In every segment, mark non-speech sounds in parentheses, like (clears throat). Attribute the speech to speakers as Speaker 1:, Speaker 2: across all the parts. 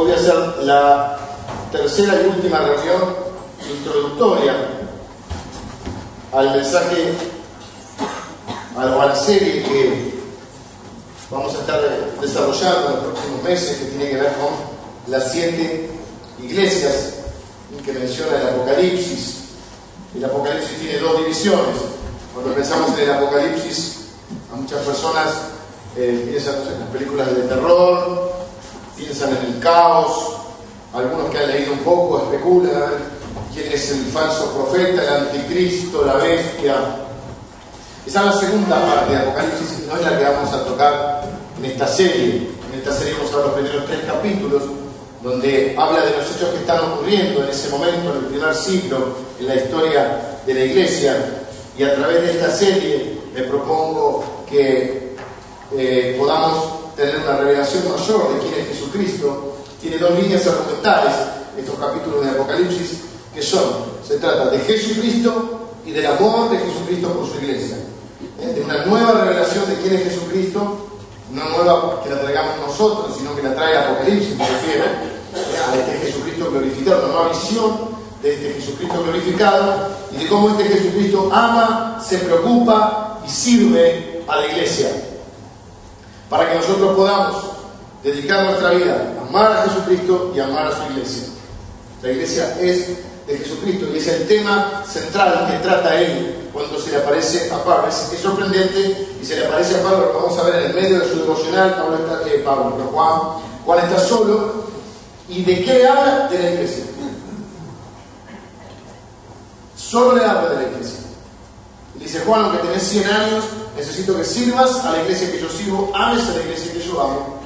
Speaker 1: hoy voy a hacer la tercera y última reunión introductoria al mensaje, a la serie que vamos a estar desarrollando en los próximos meses, que tiene que ver con las siete iglesias que menciona el Apocalipsis. El Apocalipsis tiene dos divisiones. Cuando pensamos en el Apocalipsis, a muchas personas eh, piensan en las películas de terror, piensan en el caos, algunos que han leído un poco especulan quién es el falso profeta, el anticristo, la bestia. Esa es la segunda parte de Apocalipsis, no es la que vamos a tocar en esta serie. En esta serie vamos a ver los primeros tres capítulos, donde habla de los hechos que están ocurriendo en ese momento, en el primer siglo, en la historia de la iglesia. Y a través de esta serie me propongo que eh, podamos tener una revelación mayor de quién es Jesucristo. Tiene dos líneas argumentales, estos capítulos de Apocalipsis, que son, se trata de Jesucristo y del amor de Jesucristo por su iglesia. ¿Eh? De una nueva revelación de quién es Jesucristo, no nueva que la traigamos nosotros, sino que la trae Apocalipsis, me refiero, ¿eh? a este Jesucristo glorificado, una nueva visión de este Jesucristo glorificado y de cómo este Jesucristo ama, se preocupa y sirve a la iglesia. Para que nosotros podamos dedicar nuestra vida a amar a Jesucristo y amar a su iglesia. La iglesia es de Jesucristo y es el tema central que trata él cuando se le aparece a Pablo. Es, sorprendente y se le aparece a Pablo, lo vamos a ver en el medio de su devocional, Pablo está, eh, Pablo, Juan, Juan está solo y de qué habla de la iglesia. Solo le habla de la iglesia. Dice Juan, aunque tenés 100 años, necesito que sirvas a la iglesia que yo sirvo, ames a la iglesia que yo amo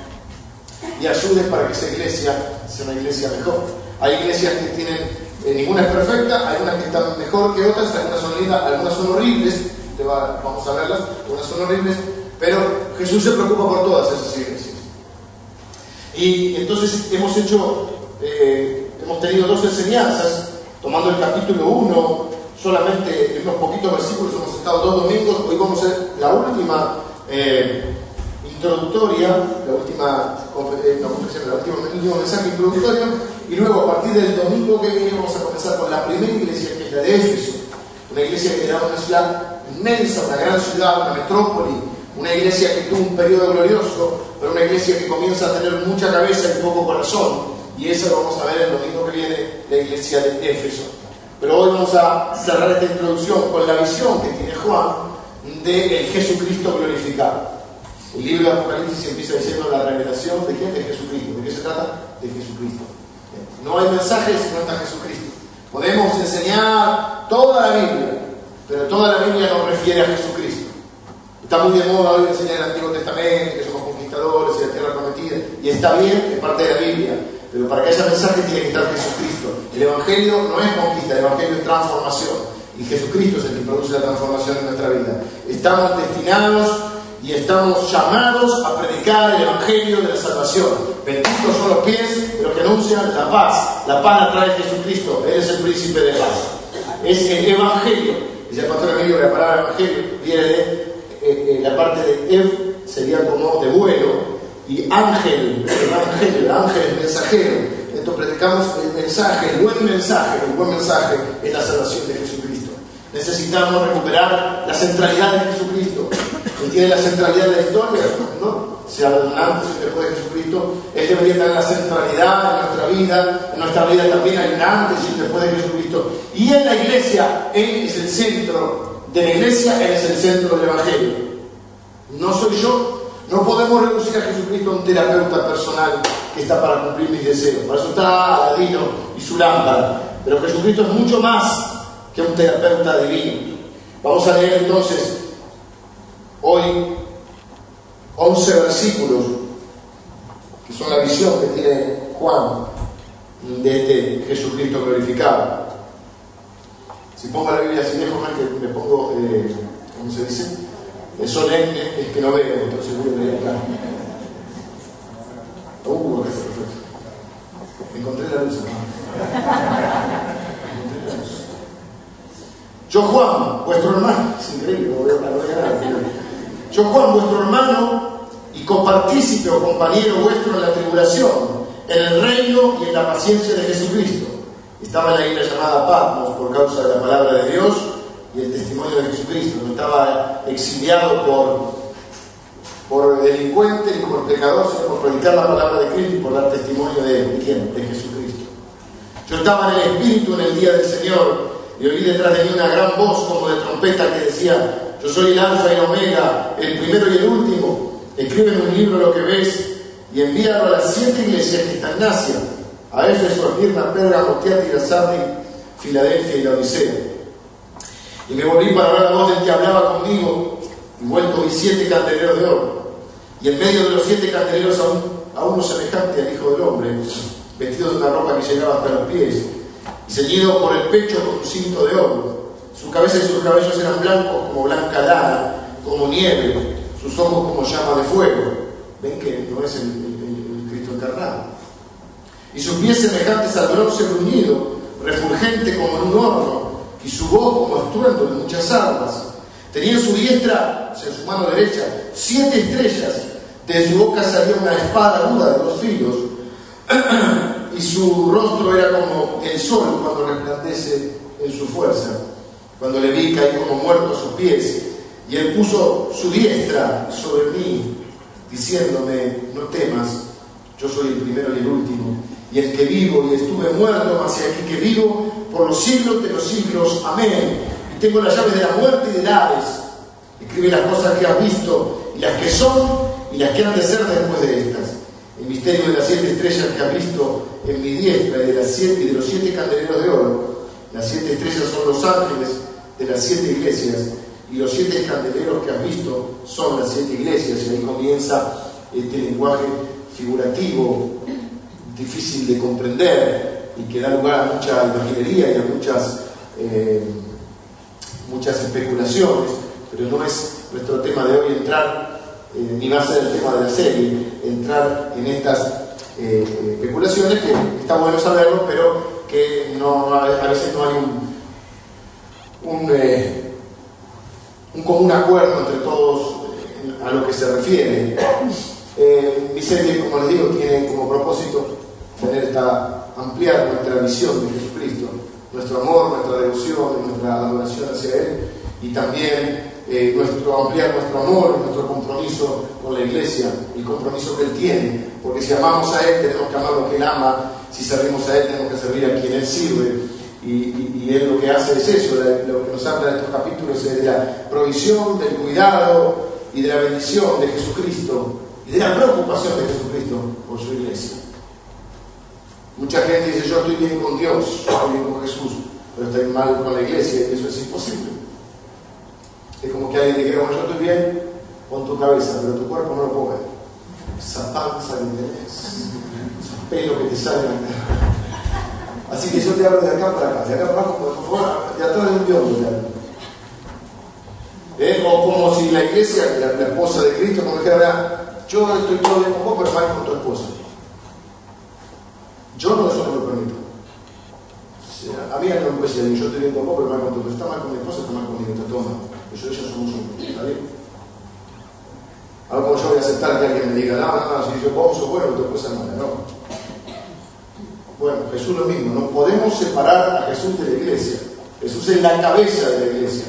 Speaker 1: y ayudes para que esa iglesia sea una iglesia mejor. Hay iglesias que tienen, eh, ninguna es perfecta, hay unas que están mejor que otras, algunas son lindas, algunas son horribles, vamos a verlas, algunas son horribles, pero Jesús se preocupa por todas esas iglesias. Y entonces hemos hecho, eh, hemos tenido dos enseñanzas, tomando el capítulo 1, solamente en unos poquitos versículos hemos estado dos domingos, hoy vamos a hacer la última eh, introductoria, la última, eh, no, la última, el último mensaje introductorio, y luego a partir del domingo que viene vamos a comenzar con la primera iglesia que es la de Éfeso, una iglesia que era una ciudad inmensa, una gran ciudad, una metrópoli, una iglesia que tuvo un periodo glorioso, pero una iglesia que comienza a tener mucha cabeza y poco corazón, y eso lo vamos a ver el domingo que viene, la iglesia de Éfeso. Pero hoy vamos a cerrar esta introducción con la visión que tiene Juan de Jesucristo glorificado. El libro de Apocalipsis empieza diciendo la revelación de quién? De Jesucristo. ¿De qué se trata? De Jesucristo. No hay mensaje si no está Jesucristo. Podemos enseñar toda la Biblia, pero toda la Biblia nos refiere a Jesucristo. Está muy de moda hoy enseñar el Antiguo Testamento, que somos conquistadores y la tierra prometida, y está bien, es parte de la Biblia, pero para que haya mensaje tiene que estar Jesucristo. El Evangelio no es conquista, el Evangelio es transformación. Y Jesucristo es el que produce la transformación en nuestra vida. Estamos destinados y estamos llamados a predicar el Evangelio de la salvación. Benditos son los pies de los que anuncian la paz. La paz la trae Jesucristo. Él es el príncipe de paz. Es el Evangelio. Dice el pastor que la palabra Evangelio viene de eh, eh, la parte de Ev, sería como de vuelo, y ángel, el Evangelio, el ángel es mensajero. Entonces predicamos el mensaje, el buen mensaje, el buen mensaje es la salvación de Jesucristo. Necesitamos recuperar la centralidad de Jesucristo. Él tiene la centralidad de la historia, ¿no? Se habla antes y después de Jesucristo. Él debería tener la centralidad en nuestra vida. En nuestra vida también hay antes y después de Jesucristo. Y en la iglesia, Él es el centro de la iglesia, Él es el centro del Evangelio. No soy yo, no podemos reducir a Jesucristo a un terapeuta personal está para cumplir mis deseos. Para eso está Aladino y su lámpara. Pero Jesucristo es mucho más que un terapeuta divino. Vamos a leer entonces hoy 11 versículos, que son la visión que tiene Juan de este Jesucristo glorificado. Si pongo la Biblia así lejos, me pongo, eh, ¿cómo se dice? Es solemne, es que no veo, entonces voy a leer acá. Uh, perfecto. Encontré la luz, Yo Juan, vuestro hermano, es increíble, la Yo Juan, vuestro hermano y copartícipe o compañero vuestro en la tribulación en el reino y en la paciencia de Jesucristo. Estaba en la isla llamada Patmos por causa de la palabra de Dios y el testimonio de Jesucristo. Estaba exiliado por, por delincuente ni por pecador, sino por predicar la palabra de Cristo y por dar testimonio de, ¿de quién? De Jesucristo. Yo estaba en el Espíritu en el día del Señor y oí detrás de mí una gran voz como de trompeta que decía, yo soy el alfa y el omega, el primero y el último. Escribe en un libro lo que ves y envíalo a las siete iglesias que están en Asia, a Éfeso, Esmirna, Pérgamo, Tiatira, Sardi, Filadelfia y la Odisea. Y me volví para ver la voz del que hablaba conmigo, y vuelto vi siete candeleros de oro. Y en medio de los siete candeleros a, a uno semejante al Hijo del Hombre, vestido de una ropa que llegaba hasta los pies, y ceñido por el pecho con un cinto de oro. Su cabeza y sus cabellos eran blancos como blanca lana, como nieve, sus ojos como llama de fuego. Ven que no es el Cristo encarnado. Y sus pies semejantes al bronce bruñido, refulgente como en un horno, y su voz como estruendo de muchas aguas. Tenía en su diestra, o sea, en su mano derecha, siete estrellas. De su boca salía una espada aguda de dos filos, (clears throat) y su rostro era como el sol cuando resplandece en su fuerza. Cuando le vi caí como muerto a sus pies, y él puso su diestra sobre mí, diciéndome, no temas, yo soy el primero y el último, y el que vivo y estuve muerto, he aquí que vivo por los siglos de los siglos. Amén. Y tengo las llaves de la muerte y del Hades. Escribe las cosas que has visto, y las que son, y las que han de ser después de estas. El misterio de las siete estrellas que has visto en mi diestra y de, las siete, y de los siete candeleros de oro. Las siete estrellas son los ángeles de las siete iglesias, y los siete candeleros que has visto son las siete iglesias. Y ahí comienza este lenguaje figurativo, difícil de comprender y que da lugar a mucha imaginería y a muchas, eh, muchas especulaciones, pero no es nuestro tema de hoy entrar, eh, ni va a ser el tema de la serie, entrar en estas eh, especulaciones, que está bueno saberlo, pero que no, a veces no hay un, un, eh, común acuerdo entre todos eh, a lo que se refiere. Eh, mi serie, como les digo, tiene como propósito tener esta, ampliar nuestra visión de Jesucristo, nuestro amor, nuestra devoción, nuestra adoración hacia Él y también eh, nuestro, ampliar nuestro amor, nuestro compromiso con la iglesia, el compromiso que Él tiene, porque si amamos a Él tenemos que amar lo que Él ama, si servimos a Él tenemos que servir a quien Él sirve. Y, y, Él lo que hace es eso, lo que nos habla en estos capítulos es de la provisión, del cuidado y de la bendición de Jesucristo y de la preocupación de Jesucristo por su iglesia. Mucha gente dice, yo estoy bien con Dios, estoy bien con Jesús, pero estoy mal con la iglesia y eso es imposible. Es como que alguien dijera, yo estoy bien con tu cabeza, pero tu cuerpo no lo puede. Esa panza que tenés, pelos que te salen. Así que yo te hablo de acá para acá, de acá para abajo, por favor, de atrás de un dios. ¿Eh? O como si la iglesia, la, la esposa de Cristo, como dijera, yo estoy todo bien con vos, pero mal con tu esposa. Yo no, eso no lo permito. O sea, a mí no me puede decir, yo estoy bien con vos, pero mal con tu esposa. Está mal con mi esposa, está mal conmigo, está todo mal. Ella somos uno. ¿Está bien? Ahora como yo voy a aceptar que alguien me diga, no, no, si yo sos bueno, tu esposa es mala, no. Bueno, Jesús lo mismo, no podemos separar a Jesús de la iglesia. Jesús es la cabeza de la iglesia.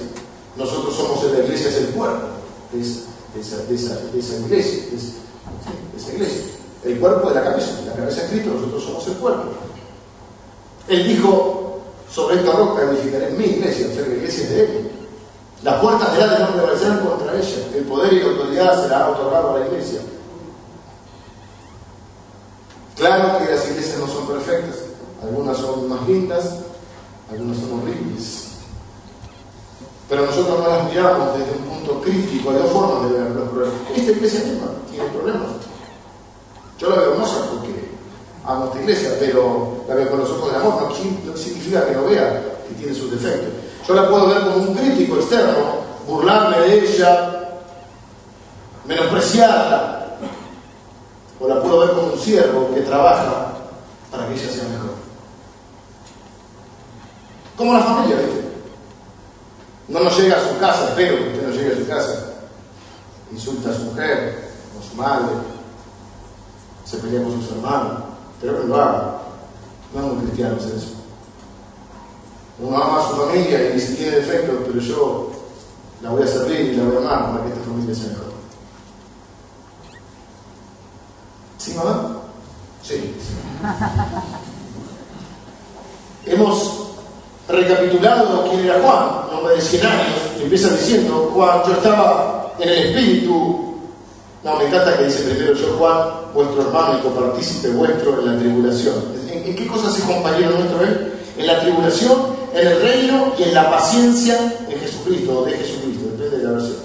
Speaker 1: Nosotros somos la iglesia, es el cuerpo de esa, esa, iglesia. De esa iglesia. El cuerpo de la cabeza. La cabeza es Cristo, nosotros somos el cuerpo. Él dijo, sobre esta roca edificaré mi iglesia, o sea, la iglesia es de Él. Las puertas del Hades no prevalecerán contra ella. El poder y la autoridad será otorgado a la iglesia. Claro que las iglesias no son perfectas. Algunas son más lindas, algunas son horribles. Pero nosotros no las miramos desde un punto crítico. Hay dos formas de ver los problemas. Esta iglesia misma tiene problemas. Yo la veo hermosa porque amo esta iglesia, pero la veo con los ojos del amor. No significa que no vea que tiene sus defectos. Yo la puedo ver como un crítico externo, burlarme de ella, menospreciarla, o la puedo ver como un siervo que trabaja para que ella sea mejor. Como la familia, ¿viste? No nos llega a su casa, espero que usted no llegue a su casa. Insulta a su mujer, o su madre, se pelea con sus hermanos, Espero que lo haga. No somos cristianos en eso. Uno ama a su familia y si tiene defectos, pero yo la voy a servir y la voy a amar para que esta familia sea mejor. ¿Sí, mamá? Sí. (laughs) Hemos recapitulado quién era Juan, un hombre de 100 años, empieza diciendo, Juan, yo estaba en el espíritu. No, me encanta que dice primero yo, Juan, vuestro hermano y copartícipe vuestro en la tribulación. ¿En, qué cosas es compañero nuestro él? En la tribulación, en el reino y en la paciencia de Jesucristo, o de Jesucristo, depende de la versión.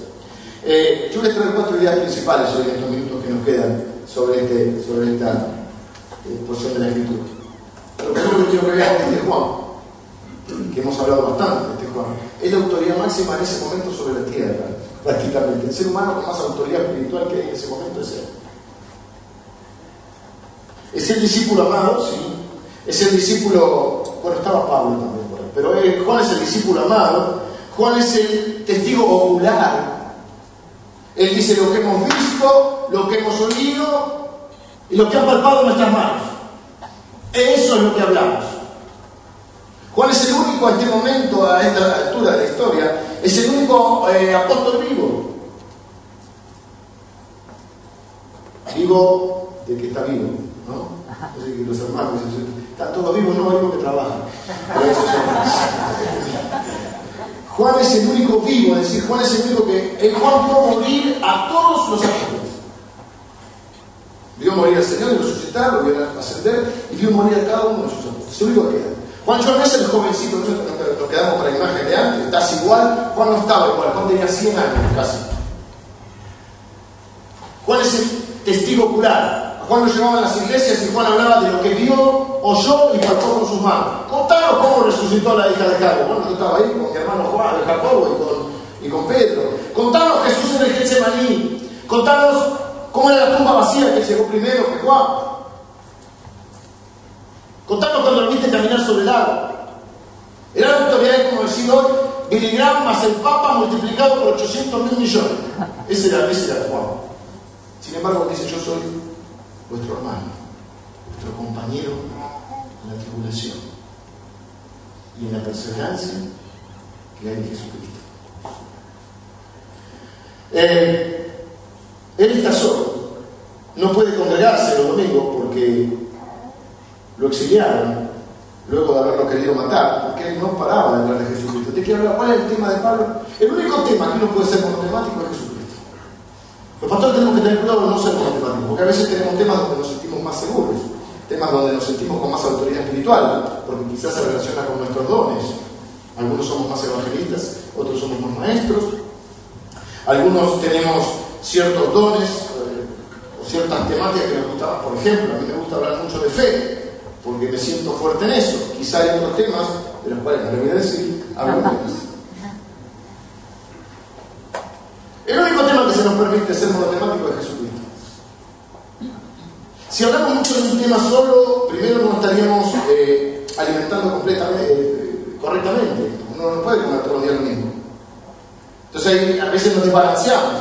Speaker 1: Eh, yo les traigo cuatro ideas principales en estos minutos que nos quedan sobre, este, sobre esta eh, porción de la Escritura. Lo primero que quiero que vean es de Juan que hemos hablado bastante de este Juan, es la autoridad máxima en ese momento sobre la tierra, prácticamente. El ser humano con más autoridad espiritual que hay en ese momento es él. Es el discípulo amado, sí. Es el discípulo, bueno, estaba Pablo también por ahí, pero Juan es el discípulo amado. Juan es el testigo ocular. Él dice lo que hemos visto, lo que hemos oído y lo que han palpado nuestras manos. Eso es lo que hablamos. Juan es el único a este momento, a esta altura de la historia, es el único eh, apóstol vivo. Vivo de que está vivo, ¿no? Así los hermanos están todos vivos, no vivo que trabajan. Juan es el único vivo, es decir, Juan es el único que. El Juan vio morir a todos los apóstoles. Vio morir al Señor y resucitar, lo vio ascender y vio morir a cada uno de sus apóstoles. Es el único que queda. Juan no es el jovencito, nos quedamos para la imagen de antes, estás igual, Juan no estaba igual, Juan tenía 100 años casi. Juan es el testigo ocular. Juan lo llevaban a las iglesias y Juan hablaba de lo que vio, oyó y palpó con sus manos. Contanos cómo resucitó la hija de Jacob. Bueno, yo estaba ahí con mi hermano Juan, de Jacobo y con, Pedro. Contanos Jesús en el Getsemaní. Contanos cómo era la tumba vacía que llegó primero que Juan. Contanos cuando lo viste caminar sobre el agua. Era la autoridad, como decir hoy, más el Papa multiplicado por 800 mil millones. Ese era, ese era Juan. Sin embargo, dice, yo soy vuestro hermano, vuestro compañero en la tribulación y en la perseverancia que hay en Jesucristo. Eh, él está solo, no puede congregarse los domingos porque lo exiliaron luego de haberlo querido matar, porque él no paraba de hablar de Jesucristo. ¿De qué hablar? ¿Cuál es el tema de Pablo? El único tema que no puede ser monotemático es Jesucristo. Los pastores tenemos que tener cuidado de no ser monotemáticos, porque a veces tenemos temas donde nos sentimos más seguros, temas donde nos sentimos con más autoridad espiritual, porque quizás se relaciona con nuestros dones. Algunos somos más evangelistas, otros somos más maestros, algunos tenemos ciertos dones eh, o ciertas temáticas que nos gustan. Por ejemplo, a mí me gusta hablar mucho de fe, porque me siento fuerte en eso. Quizá hay otros temas de los cuales no le voy a decir, hablo menos. El único tema que se nos permite ser monotemático es Jesucristo. Si hablamos mucho de un tema solo, primero no estaríamos eh, alimentando completamente, eh, correctamente. Uno no puede comer todos los días lo mismo. Entonces a veces nos desbalanceamos.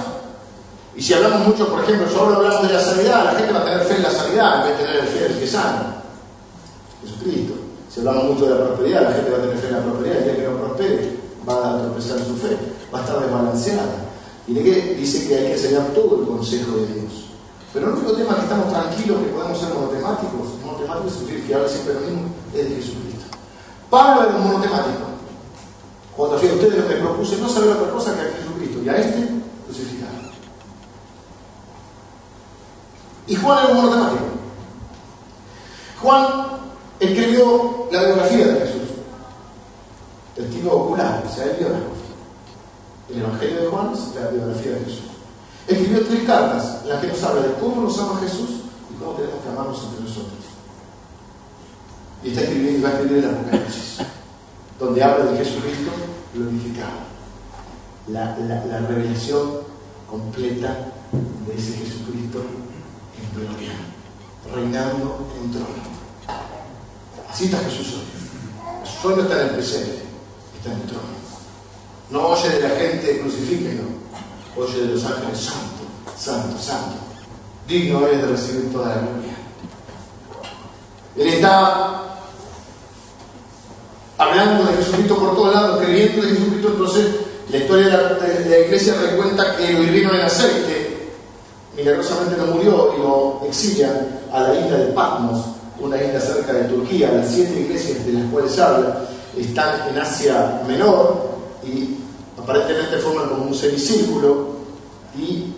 Speaker 1: Y si hablamos mucho, por ejemplo, solo hablamos de la sanidad, la gente va a tener fe en la sanidad en vez de tener fe en el que sana. Jesucristo. Si hablamos mucho de la prosperidad, la gente va a tener fe en la prosperidad, el día que no prospere va a tropezar su fe, va a estar desbalanceada. Y de qué dice que hay que enseñar todo el consejo de Dios. Pero el único tema que estamos tranquilos, que podemos ser monotemáticos, monotemáticos significa que habla siempre lo mismo, es de Jesucristo. Pablo era un monotemático. Cuando fui a ustedes me propuse no saber otra cosa que a Jesucristo y a este crucificado. Y Juan era un monotemático. Juan escribió la biografía de Jesús. Testigo ocular, o sea, el biógrafo. El Evangelio de Juan es la biografía de Jesús. Escribió tres cartas en las que nos habla de cómo nos ama Jesús y cómo tenemos que amarnos entre nosotros. Y está escribiendo y va a escribir el Apocalipsis, donde habla de Jesucristo glorificado. La, la revelación completa de ese Jesucristo en gloria, reinando en trono. Así está Jesús hoy. Jesús hoy no está en el presente, está en el trono. No oye de la gente, crucifíquenlo. Oye de los ángeles, santo, santo, santo. Digno eres de recibir toda la gloria. Él está hablando de Jesucristo por todos lados, creyendo de Jesucristo. Entonces, la historia de la, iglesia recuenta que lo hirvieron en aceite, milagrosamente no murió y lo exilian a la isla de Patmos, una isla cerca de Turquía. Las siete iglesias de las cuales habla están en Asia Menor y aparentemente forman como un semicírculo y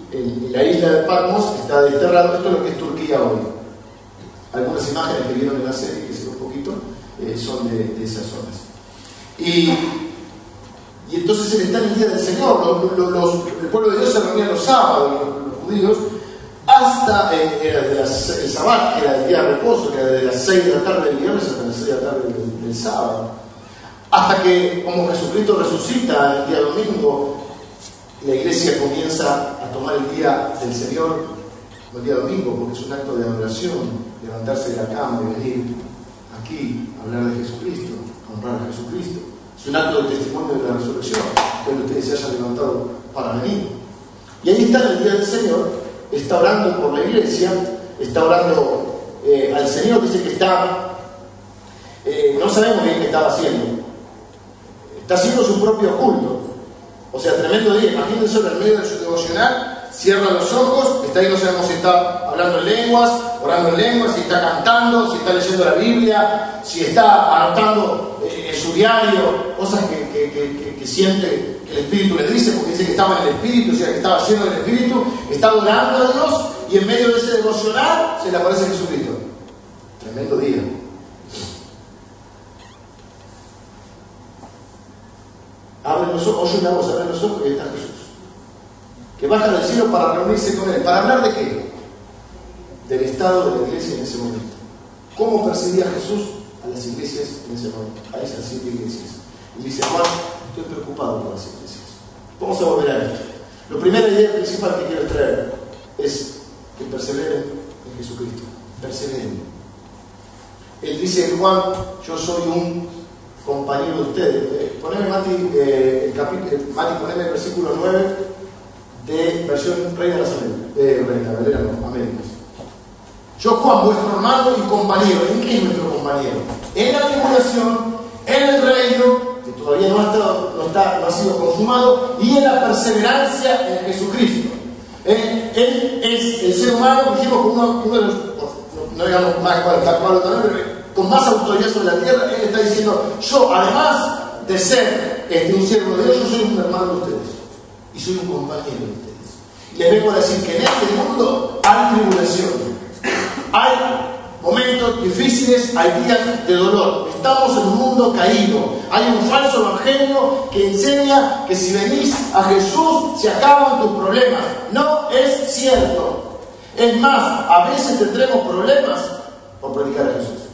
Speaker 1: la isla de Patmos está desterrado. Esto es lo que es Turquía hoy. Algunas imágenes que vieron en la serie, que se un poquito, eh, son de, esas zonas. Y, entonces él está en el día del Señor. el pueblo de Dios se reunía los sábados, los, judíos, hasta eh, el sábado, que era el día de reposo, que era de las 6 de la tarde del viernes hasta las 6 de la tarde del, sábado. Hasta que, como Jesucristo resucita el día domingo, la iglesia comienza a tomar el día del Señor, el día domingo, porque es un acto de adoración, levantarse de la cama y venir aquí a hablar de Jesucristo, a honrar a Jesucristo. Es un acto de testimonio de la resurrección, que ustedes se hayan levantado para venir. Y ahí está el día del Señor, está orando por la iglesia, está orando eh, al Señor, dice que está, eh, no sabemos bien qué estaba haciendo, haciendo su propio culto. O sea, tremendo día, imagínense en medio de su devocional, cierra los ojos, está ahí, no sabemos si está hablando en lenguas, orando en lenguas, si está cantando, si está leyendo la Biblia, si está anotando eh, en su diario cosas que, siente que el Espíritu le dice, porque dice que estaba en el Espíritu, o sea, que estaba haciendo el Espíritu, está adorando a Dios y en medio de ese devocional se le aparece Jesucristo. Tremendo día. Abre los ojos, oye una voz, los y está Jesús que baja del cielo para reunirse con él. ¿Para hablar de qué? Del estado de la iglesia en ese momento. ¿Cómo percibía Jesús a las iglesias en ese momento? A esas siete iglesias. Y dice, Juan, estoy preocupado por las iglesias. Vamos a volver a esto. La primera idea principal que quiero traer es que perseveren en Jesucristo. Perseveren. Él dice, Juan, yo soy un compañero de ustedes. Eh, poneme, Mati, eh, el capítulo, Mati, poneme el versículo 9 de versión Reina de las Américas, Américas. Yo, Juan, vuestro hermano y compañero, ¿en qué es nuestro compañero? En la tribulación, en el reino, que todavía no, ha, no, está, no ha sido consumado, y en la perseverancia en Jesucristo. Él, es el ser humano, dijimos, uno, uno de los, no, digamos más cual, también, con más autoridad sobre la tierra, él está diciendo, yo, además de ser este, un siervo de Dios, yo soy un hermano de ustedes y soy un compañero de ustedes. Les vengo a decir que en este mundo hay tribulación, hay momentos difíciles, hay días de dolor. Estamos en un mundo caído. Hay un falso evangelio que enseña que si venís a Jesús se acaban tus problemas. No es cierto. Es más, a veces tendremos problemas por predicar a Jesús.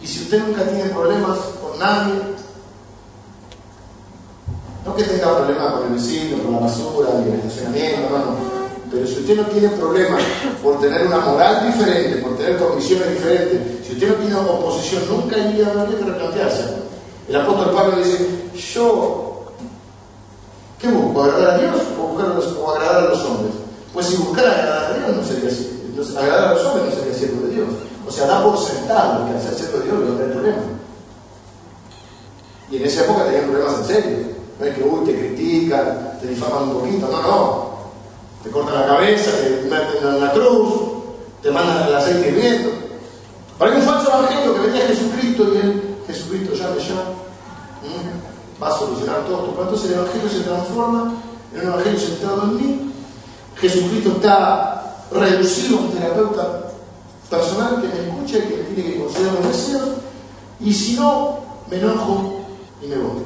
Speaker 1: Y si usted nunca tiene problemas con nadie, no que tenga problemas con el vecino, con la basura, ni el estacionamiento, no, no. Pero si usted no tiene problemas por tener una moral diferente, por tener condiciones diferentes, si usted no tiene oposición, nunca iría a que replantearse. El apóstol Pablo dice, yo, ¿qué busco? ¿Agradar a Dios o, agradar a los hombres? Pues si buscara agradar a Dios no sería así. Entonces, agradar a los hombres no sería Dios. O sea, da por sentado que al ser siervo de Dios no tener problemas. Y en esa época tenían problemas en serio. No es que, uy, te critican, te difaman un poquito, no, no. Te cortan la cabeza, te meten en la cruz, te mandan el aceite hirviendo. Para que un falso evangelio que venía Jesucristo y él, Jesucristo ya me llama, va a solucionar todo esto. Entonces el evangelio se transforma en un evangelio centrado en mí. Jesucristo está reducido a un terapeuta personal que me escucha y que me tiene que considerar los deseos. Y si no, me enojo y me voy.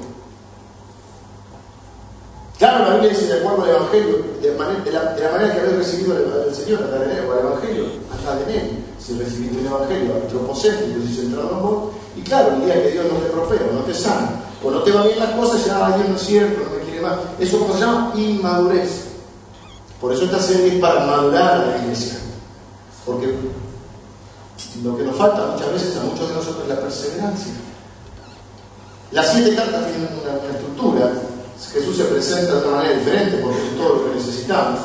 Speaker 1: Claro, la Biblia dice, de acuerdo al Evangelio, de, la, manera que habéis recibido el, Señor, el Evangelio, andad en él. Si recibiste el Evangelio antropocéntrico y centrado en vos, y claro, el día que Dios no te prospera, no te sana, o no te va bien las cosas, ya, Dios no es cierto, no me quiere más. Eso como se llama inmadurez. Por eso esta serie es para madurar a la iglesia. Porque lo que nos falta muchas veces a muchos de nosotros es la perseverancia. Las siete cartas tienen una estructura Jesús se presenta de una manera diferente porque es todo lo que necesitamos.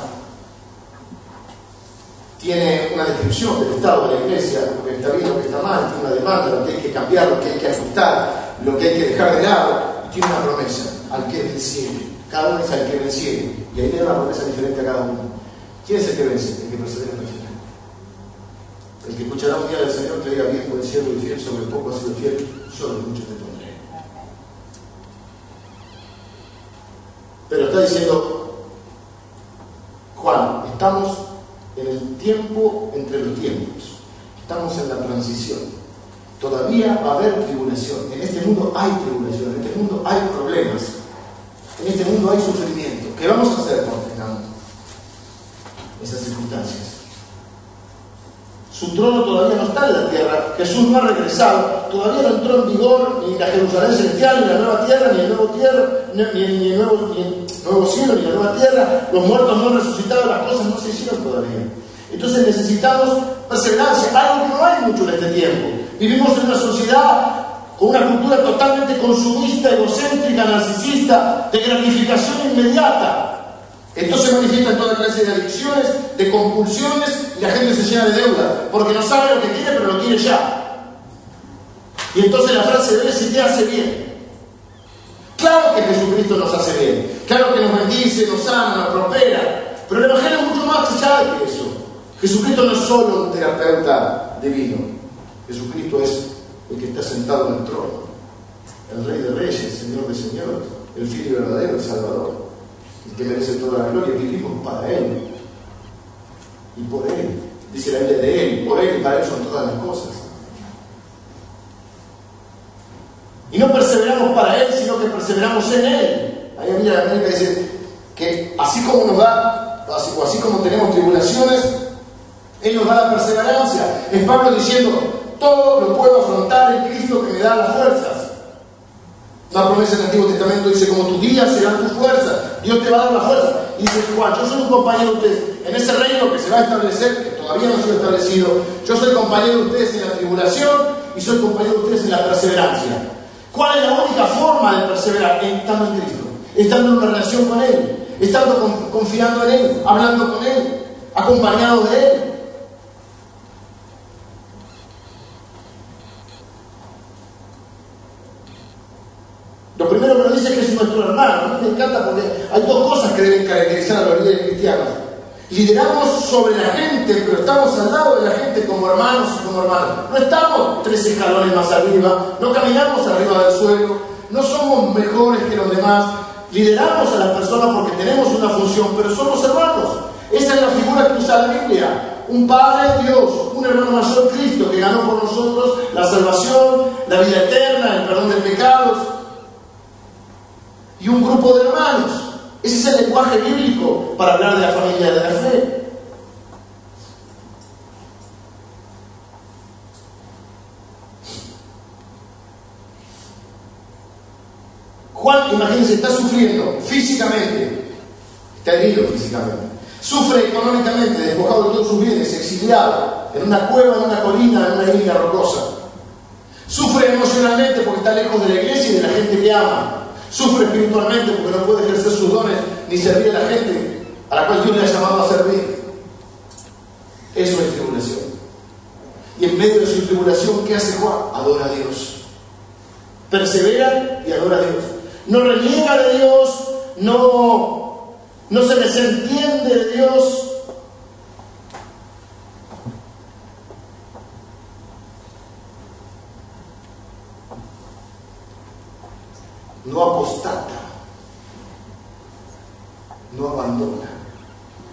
Speaker 1: Tiene una descripción del estado de la iglesia, lo que está bien, lo que está mal, tiene una demanda, lo que hay que cambiar, lo que hay que ajustar, lo que hay que dejar de lado, y tiene una promesa, al que vence. Cada uno es al que vence. Y ahí tiene una promesa diferente a cada uno. ¿Quién es el que vence? El que persevera en el que escuchará un día del Señor que diga bien, buen siervo y fiel, sobre poco ha sido fiel, sobre mucho te pondré. Pero está diciendo, Juan, estamos en el tiempo entre los tiempos. Estamos en la transición. Todavía va a haber tribulación. En este mundo hay tribulación, en este mundo hay problemas. En este mundo hay sufrimiento. ¿Qué vamos a hacer cuando tengamos esas circunstancias? Su trono la tierra, Jesús no ha regresado, todavía no entró en vigor ni la Jerusalén celestial, ni la nueva tierra, ni el nuevo, tierra, ni, el nuevo, ni el nuevo cielo, ni la nueva tierra, los muertos no han resucitado, las cosas no se hicieron todavía. Entonces necesitamos perseverancia, algo que no hay mucho en este tiempo. Vivimos en una sociedad con una cultura totalmente consumista, egocéntrica, narcisista, de gratificación inmediata. Esto se manifiesta en toda clase de adicciones, de compulsiones, la gente se llena de deuda, porque no sabe lo que quiere, pero lo quiere ya. Y entonces la frase de si te hace bien. Claro que Jesucristo nos hace bien, claro que nos bendice, nos sana, nos prospera, pero el Evangelio es mucho más allá que eso. Jesucristo no es solo un terapeuta divino, Jesucristo es el que está sentado en el trono, el Rey de Reyes, Señor de Señores, el Fiel verdadero, el Salvador, el que merece toda la gloria, vivimos para Él y por Él. Dice la Biblia de Él, por Él y para Él son todas las cosas. Y no perseveramos para Él, sino que perseveramos en Él. Ahí la América dice que así como nos da, así, así como tenemos tribulaciones, Él nos da la perseverancia. Es Pablo diciendo, todo lo puedo afrontar en Cristo que me da las fuerzas. La promesa en el Antiguo Testamento dice, como tus días serán tus fuerzas, Dios te va a dar la fuerza. Y dice Juan, yo soy un compañero de ustedes en ese reino se va a establecer, que todavía no ha sido establecido. Yo soy compañero de ustedes en la tribulación y soy compañero de ustedes en la perseverancia. ¿Cuál es la única forma de perseverar? Estando en Cristo, estando en una relación con Él, estando confiando en Él, hablando con Él, acompañado de Él. Lo primero que nos dice es que es nuestro hermano. A mí me encanta porque hay dos cosas que deben caracterizar a los líderes cristianos. Lideramos sobre la gente, pero estamos al lado de la gente como hermanos y como hermanos. No estamos tres escalones más arriba, no caminamos arriba del suelo, no somos mejores que los demás. Lideramos a las personas porque tenemos una función, pero somos hermanos. Esa es la figura que usa la Biblia. Un Padre Dios, un hermano mayor Cristo que ganó por nosotros la salvación, la vida eterna, el perdón de pecados y un grupo de hermanos. Ese es el lenguaje bíblico para hablar de la familia de la fe. Juan, imagínense, está sufriendo físicamente, está herido físicamente, sufre económicamente, despojado de todos sus bienes, exiliado, en una cueva, en una colina, en una isla rocosa. Sufre emocionalmente porque está lejos de la iglesia y de la gente que ama. Sufre espiritualmente porque no puede ejercer sus dones ni servir a la gente a la cual Dios le ha llamado a servir. Eso es tribulación. Y en medio de su tribulación, ¿qué hace Juan? Adora a Dios. Persevera y adora a Dios. No reniega de Dios, no, no se desentiende de Dios, no apostata, no abandona,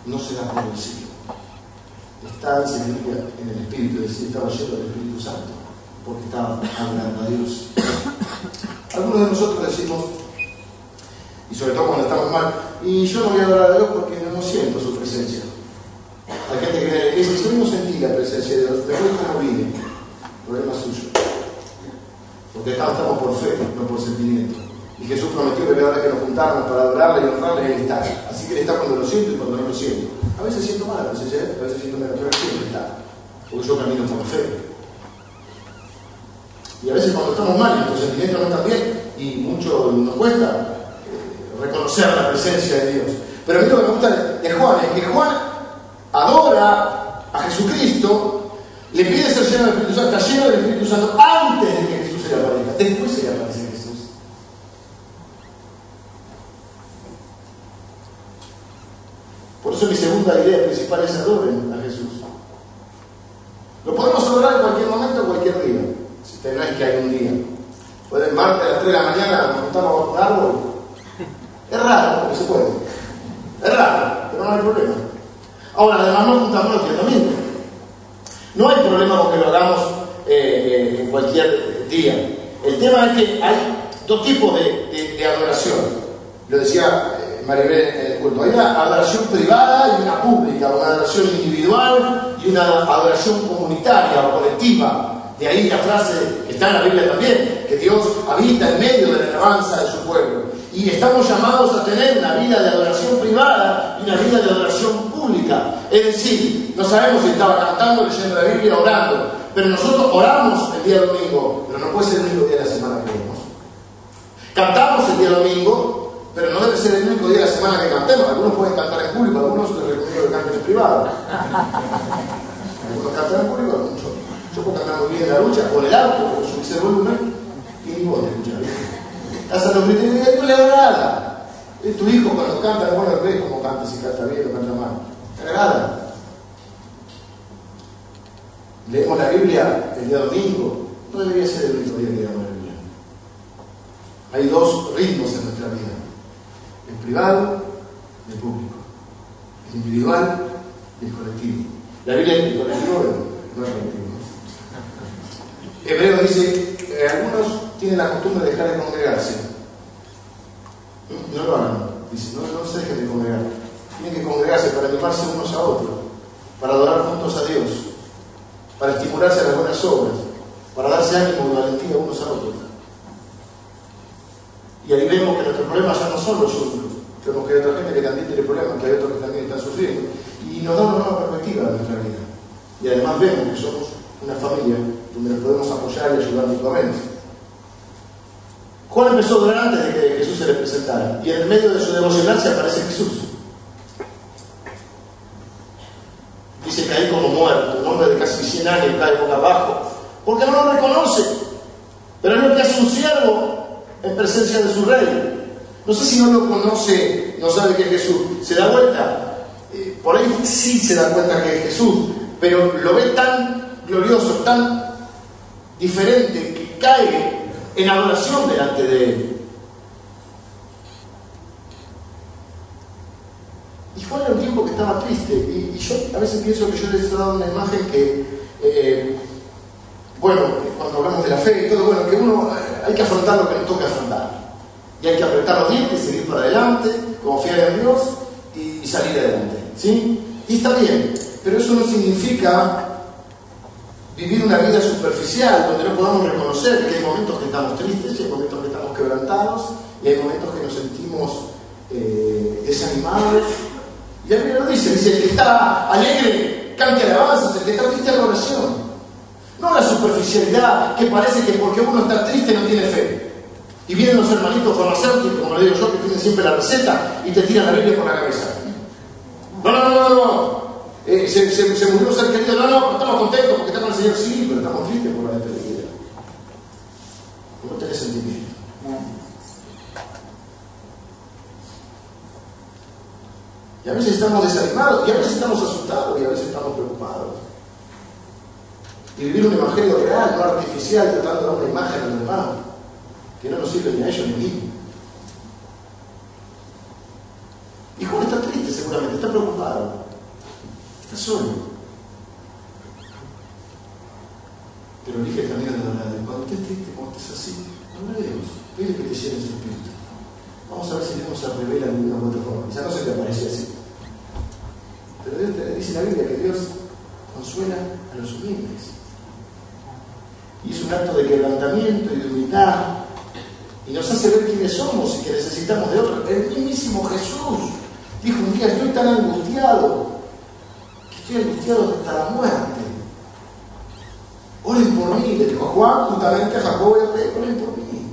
Speaker 1: no se da por vencido. Está, en el Espíritu, es decir, estaba lleno del Espíritu Santo, porque estaba adorando a Dios. Algunos de nosotros decimos, y sobre todo cuando estamos mal, y yo no voy a adorar a Dios porque no siento su presencia. Hay gente que viene y yo no sentí la presencia de Dios, después cómo vive, problema suyo. Porque acá estamos por fe, no por sentimiento. Y Jesús prometió que vez que nos juntáramos para adorarle y honrarle, Él está. Así que Él está cuando lo siento y cuando no lo siento. A veces siento mal, a veces, a veces siento menos, pero siempre está. Porque yo camino por fe. Y a veces cuando estamos mal nuestros sentimientos no están bien, y mucho nos cuesta eh, reconocer la presencia de Dios. Pero a mí lo que me gusta de Juan es que Juan adora a Jesucristo Le pide ser lleno del Espíritu Santo, está lleno del Espíritu Santo antes de que Jesús se le aparezca. Después se le aparece eso mi segunda idea principal es adoren a Jesús. Lo podemos adorar en cualquier momento, en cualquier día. Si no que hay un día. Pueden martes a las 3 de la mañana nos juntamos a un árbol. Es raro, porque se puede. Es raro, pero no hay problema. Ahora, además nos juntamos los días domingo. No hay problema con que lo hagamos eh, eh, en cualquier día. El tema es que hay dos tipos de adoración. Lo decía Maribel culto. Hay una adoración privada y una pública, una adoración individual y una adoración comunitaria o colectiva. De ahí la frase que está en la Biblia también, que Dios habita en medio de la alabanza de su pueblo. Y estamos llamados a tener una vida de adoración privada y una vida de adoración pública. Es decir, no sabemos si estaba cantando, leyendo la Biblia, orando, pero nosotros oramos el día domingo, pero no puede ser el único día de la semana que vemos. Cantamos el día domingo, pero no debe ser el único día de la semana que cantemos. Algunos pueden cantar en público, algunos les recomiendo que canten en privado. (laughs) Algunos cantan en público, algunos yo puedo cantar muy bien en la lucha, con el auto, con subís el volumen, y ni vos te escuchás Hasta los criterios de Dios le agrada. Es tu hijo cuando canta, bueno, ves cómo canta, si canta bien o canta mal. Te agrada. Leemos la Biblia el día domingo, no debería ser el único día que leemos la Biblia. Hay dos ritmos en nuestra vida el privado y el público, el individual y el colectivo. La Biblia es el colectivo, no es colectivo. Hebreo dice que algunos tienen la costumbre de dejar de congregarse. No lo hagan, dice, no, no se dejen de congregar. Tienen que congregarse para animarse unos a otros, para adorar juntos a Dios, para estimularse a las buenas obras, para darse ánimo y valentía unos a otros. Y ahí vemos que nuestros problemas ya no son los únicos. Vemos que hay otra gente que también tiene problemas, que hay otros que también están sufriendo. Y nos da una nueva perspectiva de nuestra vida. Y además vemos que somos una familia donde nos podemos apoyar y ayudar mutuamente. Juan empezó a orar antes de que Jesús se le presentara. Y en medio de su devocional se aparece Jesús. Dice caí como muerto, un hombre de casi 100 años cae boca abajo, porque no lo reconoce. Pero es lo que hace un siervo en presencia de su rey. No sé si no lo conoce, no sabe que es Jesús. ¿Se da vuelta? Eh, por ahí sí se da cuenta que es Jesús, pero lo ve tan glorioso, tan diferente, que cae en adoración delante de él. Y fue en un tiempo que estaba triste, y, yo a veces pienso que yo les he dado una imagen que, eh, bueno, cuando hablamos de la fe y todo, bueno, que uno hay que afrontar lo que nos toca afrontar. Y hay que apretar los dientes, seguir para adelante, confiar en Dios y, salir adelante. ¿sí? Y está bien, pero eso no significa vivir una vida superficial donde no podamos reconocer que hay momentos que estamos tristes, hay momentos que estamos quebrantados y hay momentos que nos sentimos eh, desanimados. Y la Biblia lo dice, dice, el que está alegre cante alabanzas, el que está triste haga oración. No la superficialidad que parece que porque uno está triste no tiene fe. Y vienen los hermanitos farmacéuticos, como le digo yo, que tienen siempre la receta y te tiran la Biblia por la cabeza. No, no, no, no, no. Eh, se, se, murió un ser querido. No, no, estamos contentos porque está con el Señor. Sí, pero estamos tristes por la despedida. No tenés sentimiento. Y a veces estamos desanimados, y a veces estamos asustados, y a veces estamos preocupados y vivir un evangelio real, no artificial, tratando de dar una imagen al hermano, que no nos sirve ni a ellos ni a mí. Y Juan está triste seguramente, está preocupado, está solo. Pero elige el camino de la verdad. Cuando estés triste, cuando estés así, no a Dios, pide que te llene su espíritu. Vamos a ver si Dios nos revela de alguna u otra forma. Ya no se te aparece así. Pero dice en la Biblia que Dios consuela a los humildes y es un acto de quebrantamiento y de humildad y nos hace ver quiénes somos y que necesitamos de otros. El mismísimo Jesús dijo un día, estoy tan angustiado que estoy angustiado hasta la muerte. Oren por mí, le dijo Juan, justamente a Jacob y a Pedro, oren por mí.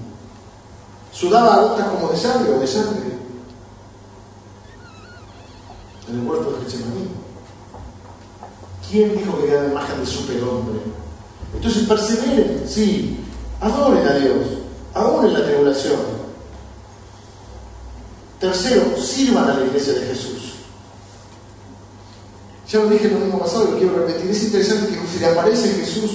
Speaker 1: Sudaba gotas como de sangre o de sangre en el huerto de Getsemaní. ¿Quién dijo que queda la imagen del superhombre? Entonces perseveren, sí, adoren a Dios, aún en la tribulación. Tercero, sirvan a la iglesia de Jesús. Ya lo dije en lo mismo pasado y lo quiero repetir. Es interesante que si le aparece Jesús,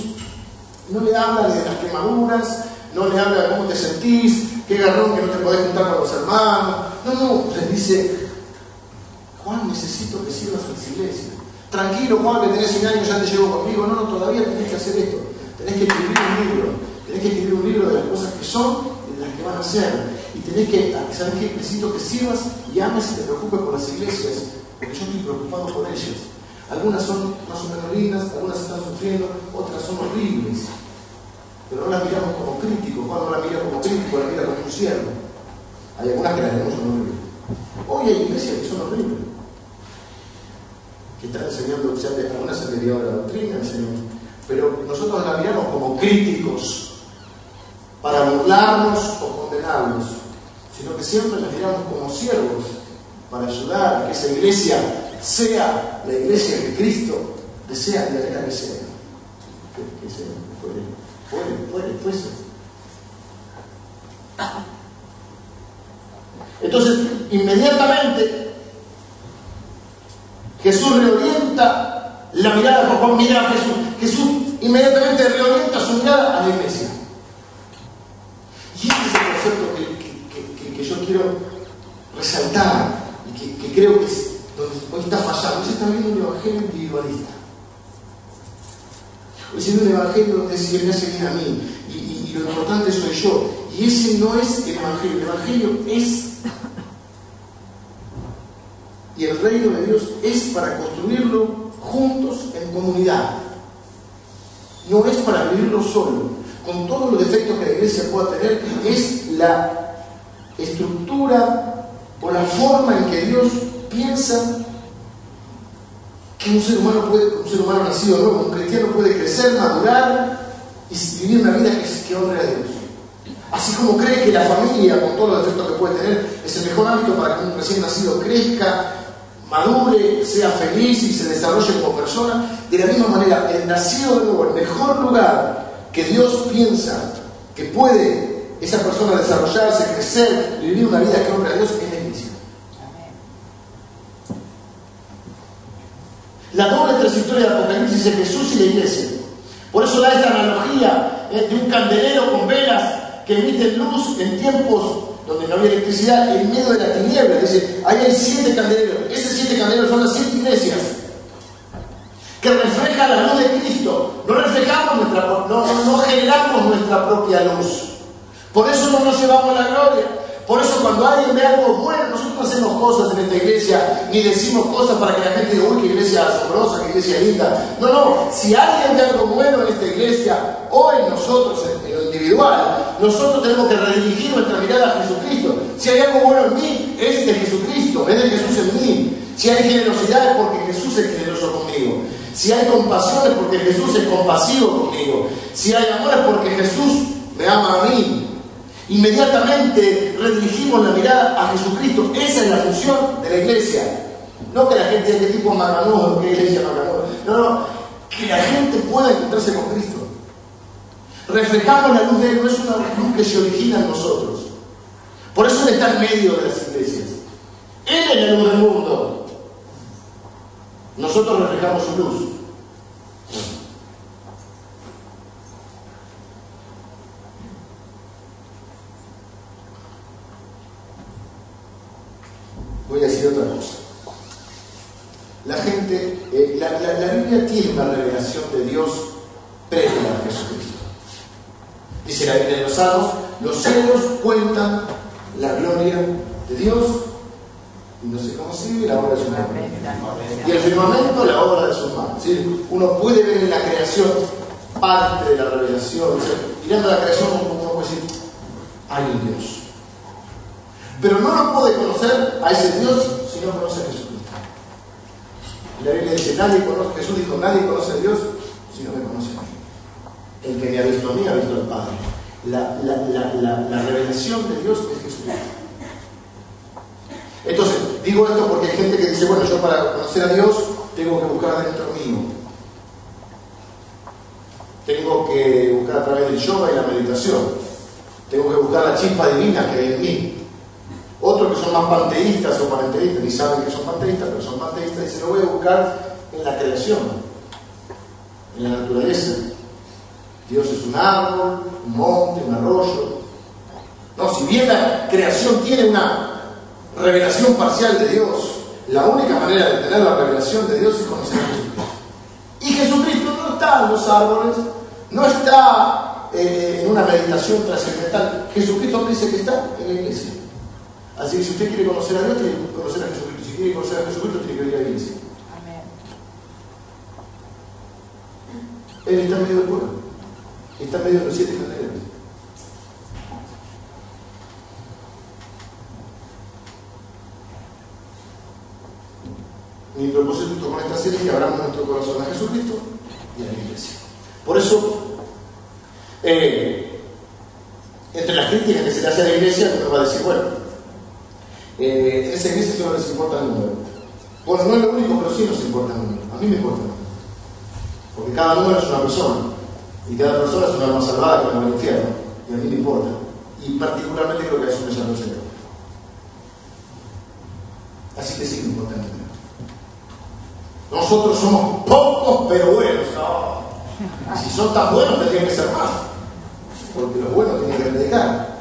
Speaker 1: no le habla de las quemaduras, no le habla de cómo te sentís, qué garrón que no te podés juntar con los hermanos. No, no, les dice, Juan, necesito que sirvas a las iglesias. Tranquilo, Juan, que tenés 100 años, ya te llevo conmigo. No, no, todavía tenés que hacer esto. Tenés que escribir un libro. Tenés que escribir un libro de las cosas que son y de las que van a ser. Y tenés que, ¿sabes qué? Necesito que sirvas y ames y te preocupes por las iglesias, porque yo estoy preocupado por ellas. Algunas son más o menos lindas, algunas están sufriendo, otras son horribles. Pero no las miramos como críticos, Juan no las mira como crítico, las mira como un siervo. Hay algunas que las vemos horribles. Hoy hay iglesias que son horribles. Que están enseñando, algunas han derivado la doctrina, enseñan. Pero nosotros las miramos como críticos para burlarnos o condenarnos, sino que siempre las miramos como siervos para ayudar a que esa iglesia sea la iglesia que Cristo desea y anhela que sea. Que, sea, fuere, fuere, fuere, fuese. Entonces, inmediatamente, Jesús reorienta la mirada, mira a Jesús. Jesús inmediatamente reorienta su mirada a la iglesia. Y este es el concepto que, que, yo quiero resaltar y que, creo que es donde hoy está fallando. Hoy se está viendo un evangelio individualista. Hoy se ve un evangelio donde si me hace bien a mí y, y lo importante soy yo. Y ese no es el evangelio. El evangelio es y el reino de Dios es para construirlo juntos en comunidad. No es para vivirlo solo. Con todos los defectos que la iglesia pueda tener, es la estructura o la forma en que Dios piensa que un ser humano puede, un ser humano nacido nuevo, un cristiano puede crecer, madurar y vivir una vida que, que honre a Dios. Así como cree que la familia, con todos los defectos que puede tener, es el mejor ámbito para que un recién nacido crezca, madure, sea feliz y se desarrolle como persona, de la misma manera, el nacido de nuevo, el mejor lugar que Dios piensa que puede esa persona desarrollarse, crecer vivir una vida que honra a Dios es la iglesia. La doble trayectoria de Apocalipsis es Jesús y la iglesia. Por eso da esta analogía de un candelero con velas que emiten luz en tiempos donde no había electricidad, en medio de la tiniebla. Dice, ahí hay siete candeleros. Esos siete candeleros son las siete iglesias que reflejan la luz de Cristo. No reflejamos nuestra, no, no generamos nuestra propia luz. Por eso no nos llevamos la gloria. Por eso cuando alguien ve algo bueno, nosotros no hacemos cosas en esta iglesia, ni decimos cosas para que la gente diga, uy, qué iglesia asombrosa, qué iglesia linda. No, no, si alguien ve algo bueno en esta iglesia, o en nosotros, en lo individual, nosotros tenemos que redirigir nuestra mirada a Jesucristo. Si hay algo bueno en mí, es de Jesucristo, es de Jesús en mí. Si hay generosidad es porque Jesús es generoso conmigo. Si hay compasión es porque Jesús es compasivo conmigo. Si hay amor es porque Jesús me ama a mí. Inmediatamente redirigimos la mirada a Jesucristo. Esa es la función de la iglesia. No que la gente de este tipo macanudo, que iglesia macanudo. No, no. Que la gente pueda encontrarse con Cristo. Reflejamos la luz de Él, no es una luz que se origina en nosotros. Por eso Él está en medio de las iglesias. Él es la luz del mundo. Nosotros reflejamos su luz. Voy a decir otra cosa. La gente, eh, la, la, la, Biblia tiene una revelación de Dios previa a Jesucristo. Dice la Biblia de los Salmos, los cielos cuentan la gloria de Dios y no sé cómo sigue la obra de su mano. Y el firmamento, la obra de sus manos. Uno puede ver en la creación parte de la revelación. Mirando la creación, uno puede decir, hay un Dios. Pero no lo puede conocer a ese Dios si no conoce a Jesucristo. Y la Biblia dice, nadie conoce, Jesús dijo, nadie conoce a Dios si no me conoce. El que me ha visto a mí ha visto al Padre. La, la, la, la revelación de Dios es Jesucristo. Entonces, digo esto porque hay gente que dice, bueno, yo para conocer a Dios tengo que buscar dentro mío. tengo que buscar a través del yoga y la meditación. Tengo que buscar la chispa divina que hay en mí. Otros que son más panteístas o panteístas, ni saben que son panteístas, pero son panteístas, dicen, lo voy a buscar en la creación, en la naturaleza. Dios es un árbol, un monte, un arroyo. No, si bien la creación tiene una revelación parcial de Dios, la única manera de tener la revelación de Dios es conocer a Jesucristo. Y Jesucristo no está en los árboles, no está eh, en una meditación trascendental. Jesucristo dice que está en la iglesia. Así que si usted quiere conocer a Dios, tiene que conocer a Jesucristo. Si quiere conocer a Jesucristo, tiene que ir a la iglesia. Él está en medio del pueblo. Está medio de los siete candelas. Mi propósito con esta serie es que abramos nuestro corazón a Jesucristo y a la iglesia. Por eso, eh, entre las críticas que se le hace a la iglesia, uno va a decir, bueno, eh, esa iglesia solo les importa el número. Bueno, no es lo único, pero sí nos importa el número. A mí me importa el número. Porque cada número es una persona. Y cada persona es una alma salvada que va al infierno. Y a mí me importa. Y particularmente creo que a eso me llama el Señor. Así que sí me importa número. Nosotros somos pocos pero buenos. No. Si son tan buenos tendrían que ser más. Porque los buenos tienen que predicar.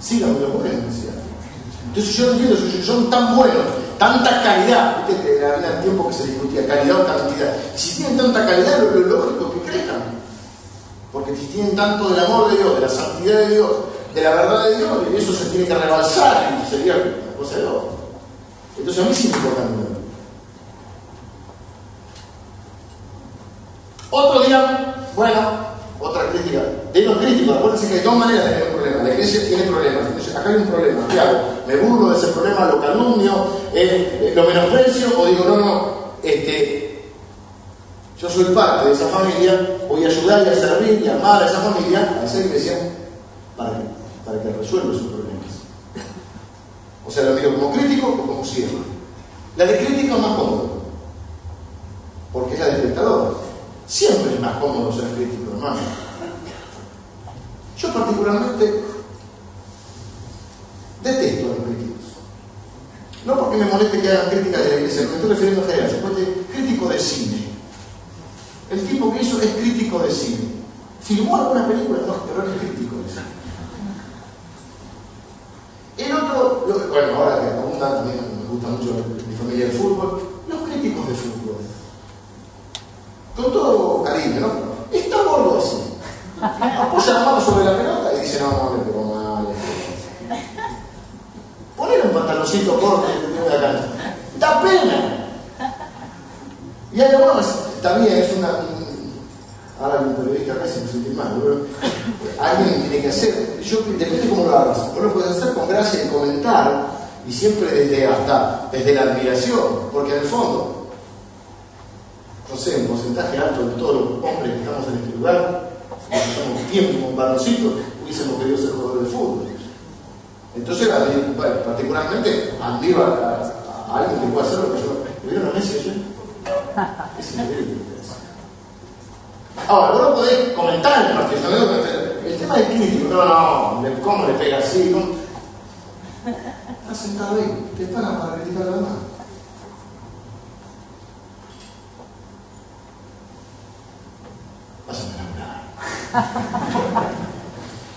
Speaker 1: Síganme los buenos, decía. Entonces yo entiendo, si son tan buenos, tanta calidad, había tiempo que se discutía calidad o cantidad. Si tienen tanta calidad, lo lógico es que crezcan. Porque tienen tanto del amor de Dios, de la santidad de Dios, de la verdad de Dios, eso se tiene que rebalsar y sería una cosa de loco. Entonces a mí sí me importa mucho. Otro día, bueno, otra crítica. De los críticos, acuérdense que hay dos maneras de tener un problema. La iglesia tiene problemas. Entonces, acá hay un problema. ¿Qué hago? ¿Me burlo de ese problema? ¿Lo calumnio? Eh, ¿Lo menosprecio? ¿O digo, no, no, este, yo soy parte de esa familia, voy a ayudar y a servir y a amar a esa familia, a esa iglesia, para que, resuelva sus problemas? O sea, lo digo como crítico o como siervo. La de crítico es más cómodo, porque es la de espectador. Siempre es más cómodo ser crítico, hermano. Yo particularmente detesto a los críticos. No porque me moleste que hagan crítica de la iglesia, me estoy refiriendo a general, yo soy crítico de cine. El tipo que hizo es crítico de cine. Filmó alguna película, no, pero es crítico de cine. El otro, bueno, ahora que abunda también me gusta mucho mi familia del fútbol, los críticos de fútbol con todo cariño, ¿no? Está gordo así. Apoya la mano sobre la pelota y dice, no, no, me pegó mal. Ponle un pantaloncito corto y te la cancha. Da pena. Y hay algunos, también es una. Ahora un periodista se me siente mal, pero alguien tiene que hacer. Yo, depende cómo lo hagas. Vos lo puedes hacer con gracia y comentar, y siempre desde hasta desde la admiración, porque en el fondo no sé, un porcentaje alto de todos los hombres que estamos en este lugar, que somos tiempo un hubiésemos querido ser jugadores de fútbol. Entonces, particularmente, admiro a, alguien que pueda hacer lo que yo. ¿Me vieron a Messi ayer? Es increíble. Ahora, vos lo podés comentar en el partido. El tema del crítico, no, no, ¿cómo le pega así? Estás sentado ahí, te pagan para criticar a la demás.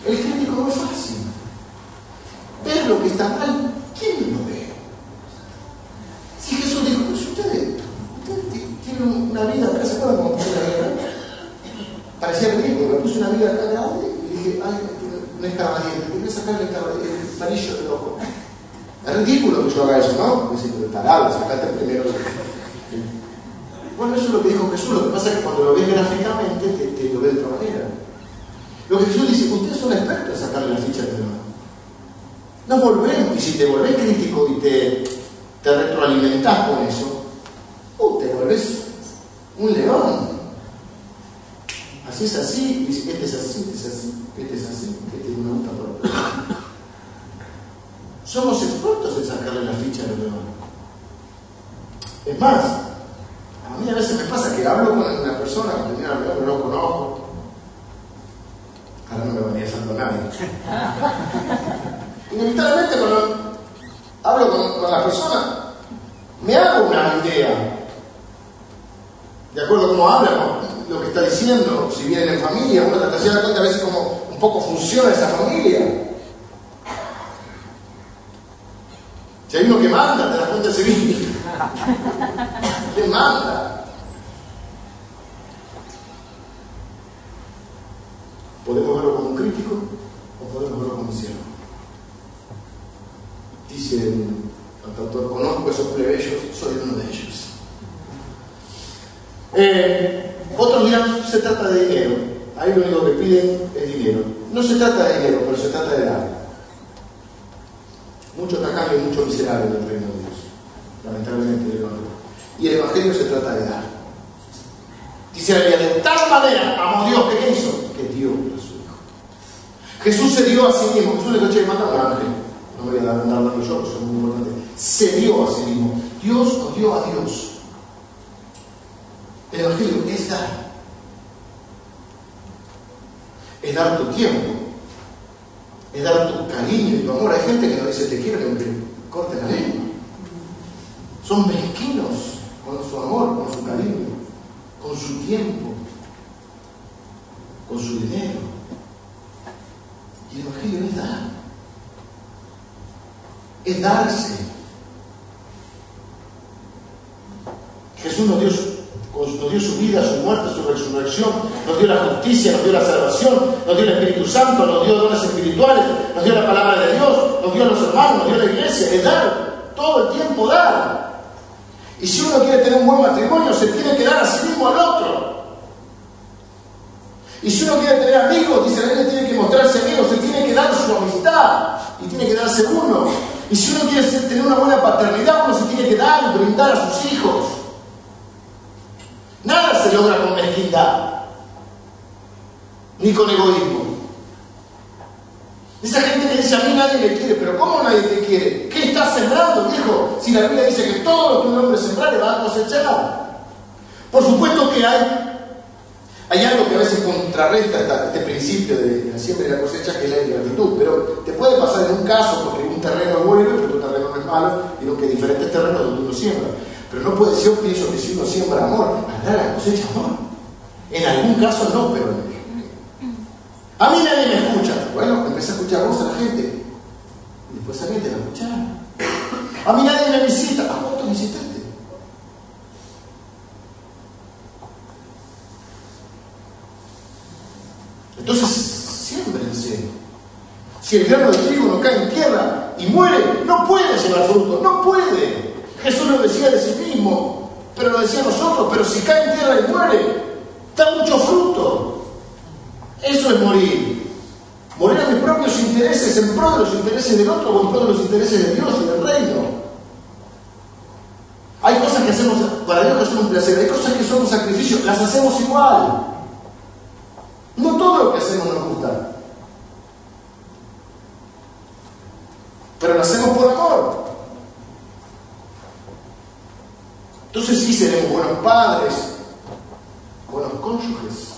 Speaker 1: El crítico no es fácil. Ver lo que está mal, ¿quién lo ve? Si Jesús dijo, pues ustedes, ustedes tienen una vida acá, ¿se acuerdan cuando puse la guerra? Parecía ridículo, me puse una vida acá grande y dije, ay, no es caballero, tengo que sacar el, el parillo del ojo. Es ridículo que yo haga eso, ¿no? Decir, pero tarado, sacate primero. Bueno, eso es lo que dijo Jesús. Lo que pasa es que cuando lo ves gráficamente, te, te lo ves de otra manera. Lo que Jesús dice, ustedes son expertos en sacarle la ficha de demás. No volvemos, y si te volvés crítico y te, te retroalimentás con eso, uh, te volvés un león. Así es así, este es así, este es así, este es así, este es una gusta por Somos expertos en sacarle la ficha de los demás. Es más, a mí a veces me pasa que hablo con una persona, que no lo conozco, no me venía santo nadie. Inevitablemente cuando hablo con, con la persona, me hago una idea. De acuerdo a cómo habla, lo que está diciendo, si vienen en familia, uno trata de dar cuenta a veces cómo un poco funciona esa familia. Si hay uno que manda, te das cuenta de ese vídeo. ¿Quién manda? Podemos verlo como un crítico o podemos verlo como un siervo. Dice el autor, conozco esos plebeyos, soy uno de ellos. Eh, otros dirán, se trata de dinero. Ahí lo único que piden es dinero. No se trata de dinero, pero se trata de dar. Mucho tacaño y mucho miserable en el reino de Dios. Lamentablemente, Y el Evangelio se trata de dar. Dice la de tal manera amó Dios ¿qué hizo? Que dio a su Hijo. Jesús se dio a sí mismo. Jesús le dijo, che, manda un ángel. No voy a dar nada yo, eso es muy importante. Se dio a sí mismo. Dios nos dio a Dios. El Evangelio es dar. Es dar tu tiempo. Es dar tu cariño y tu amor. Hay gente que no dice te quiero aunque corte la lengua. Son mezquinos con su amor, con su cariño, con su tiempo, con su dinero. Y el Evangelio es dar. Es darse. Jesús nos dio nos dio su vida, su muerte, su resurrección, nos dio la justicia, nos dio la salvación, nos dio el Espíritu Santo, nos dio dones espirituales, nos dio la palabra de Dios, nos dio los hermanos, nos dio la iglesia, es dar, todo el tiempo dar. Y si uno quiere tener un buen matrimonio, se tiene que dar a sí mismo al otro. Y si uno quiere tener amigos, dice la tiene que mostrarse amigo, se tiene que dar su amistad y tiene que darse uno. Y si uno quiere tener una buena paternidad, uno se tiene que dar y brindar a sus hijos. Nada se logra con mezquindad, ni con egoísmo. Esa gente que dice a mí nadie me quiere, pero ¿cómo nadie te quiere? ¿Qué estás sembrando, viejo? Si la Biblia dice que todo lo que un hombre sembrare va a cosechar. Por supuesto que hay, hay algo que a veces contrarresta este principio de la siembra y la cosecha, que es la ingratitud. Pero te puede pasar en un caso, porque un terreno es bueno, pero tu terreno no es malo, y lo que diferentes terrenos donde uno siembra. Pero no puede ser, pienso que si uno siembra amor, la cosecha amor. En algún caso no, pero a mí nadie me escucha. Bueno, empecé a escuchar vos a la gente. Y después a mí te la escucharon. A mí nadie me visita. ¿A vos te visitaste? Entonces, siémbrense. Si el grano de trigo no cae en tierra y muere, no puede llevar fruto, no puede. Jesús lo decía de sí mismo, pero lo decía nosotros, pero si cae en tierra y muere, da mucho fruto. Eso es morir. Morir a mis propios intereses en pro de los intereses del otro o en pro de los intereses de Dios y del reino. Hay cosas que hacemos, para Dios que son un placer, hay cosas que son un sacrificio, las hacemos igual. No todo lo que hacemos nos gusta. Pero lo hacemos por amor. Entonces sí seremos buenos padres, buenos cónyuges.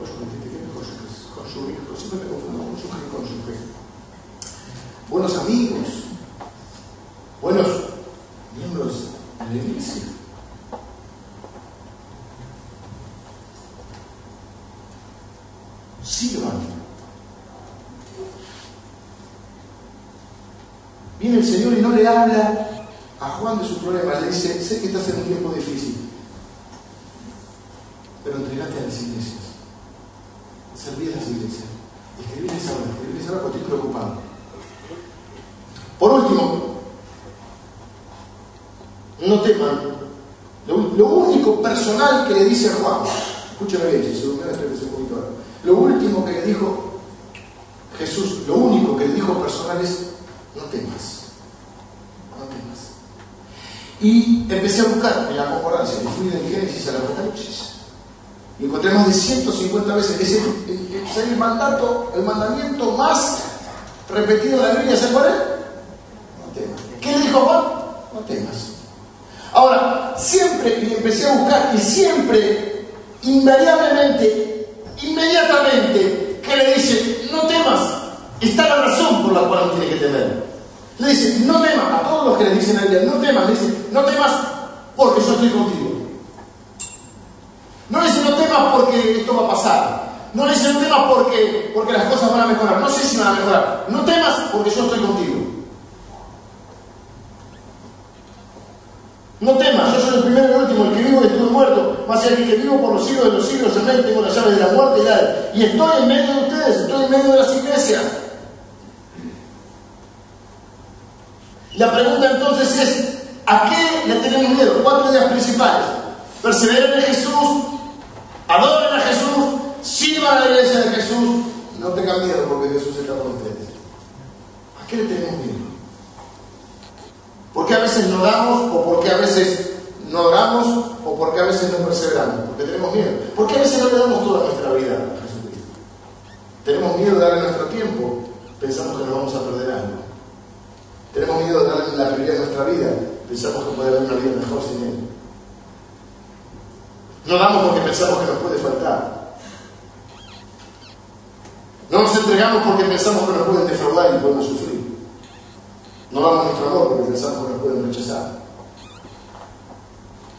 Speaker 1: Cónyuges, cónyuges, siempre me confundo cónyuge y cónyuge. Buenos amigos, buenos miembros de la iglesia. Sirvan. Viene el Señor y no le habla a Juan de su problema, le dice, sé que estás en un tiempo difícil, pero entregate a las iglesias, serví a las iglesias, escribirles ahora, escribirles ahora porque estoy preocupado. Por último, no teman, lo, único personal que le dice a Juan, escúchame bien, un poquito lo último que le dijo Jesús, lo único que le dijo personal es, no temas. Y empecé a buscar en la concordancia, y fui del Génesis al Apocalipsis. Y encontré más de 150 veces. Es el, mandato, el mandamiento más repetido en la Biblia, ¿se cuál No temas. ¿Qué le dijo Juan? No temas. Ahora, siempre, y empecé a buscar, y siempre, invariablemente, inmediatamente, que le dice, no temas, está la razón por la cual no tiene que temer. Le dice, no temas, a todos los que le dicen a ella, no temas, le dice, no temas porque yo estoy contigo. No le dice, no temas porque esto va a pasar. No le dice, no temas porque, porque las cosas van a mejorar. No sé si van a mejorar. No temas porque yo estoy contigo. No temas, yo soy el primero y el último, el que vivo y estuve muerto, más allá que vivo por los siglos de los siglos, amén, tengo la llave de la muerte y la Y estoy en medio de ustedes, estoy en medio de las iglesias. La pregunta entonces es, ¿a qué le tenemos miedo? Cuatro ideas principales. Perseveren en Jesús, adoren a Jesús, sirvan a la iglesia de Jesús, no tengan miedo porque Jesús está con ustedes. ¿A qué le tenemos miedo? ¿Por qué a veces no damos o por qué a veces no oramos o por qué a veces no perseveramos? Porque tenemos miedo. ¿Por qué a veces no le damos toda nuestra vida a Jesucristo? Tenemos miedo de darle nuestro tiempo, pensamos que nos vamos a perder algo. Tenemos miedo de darle la prioridad de nuestra vida, pensamos que puede haber una vida mejor sin Él. No damos porque pensamos que nos puede faltar. No nos entregamos porque pensamos que nos pueden defraudar y podemos sufrir. No damos nuestro amor porque pensamos que nos pueden rechazar.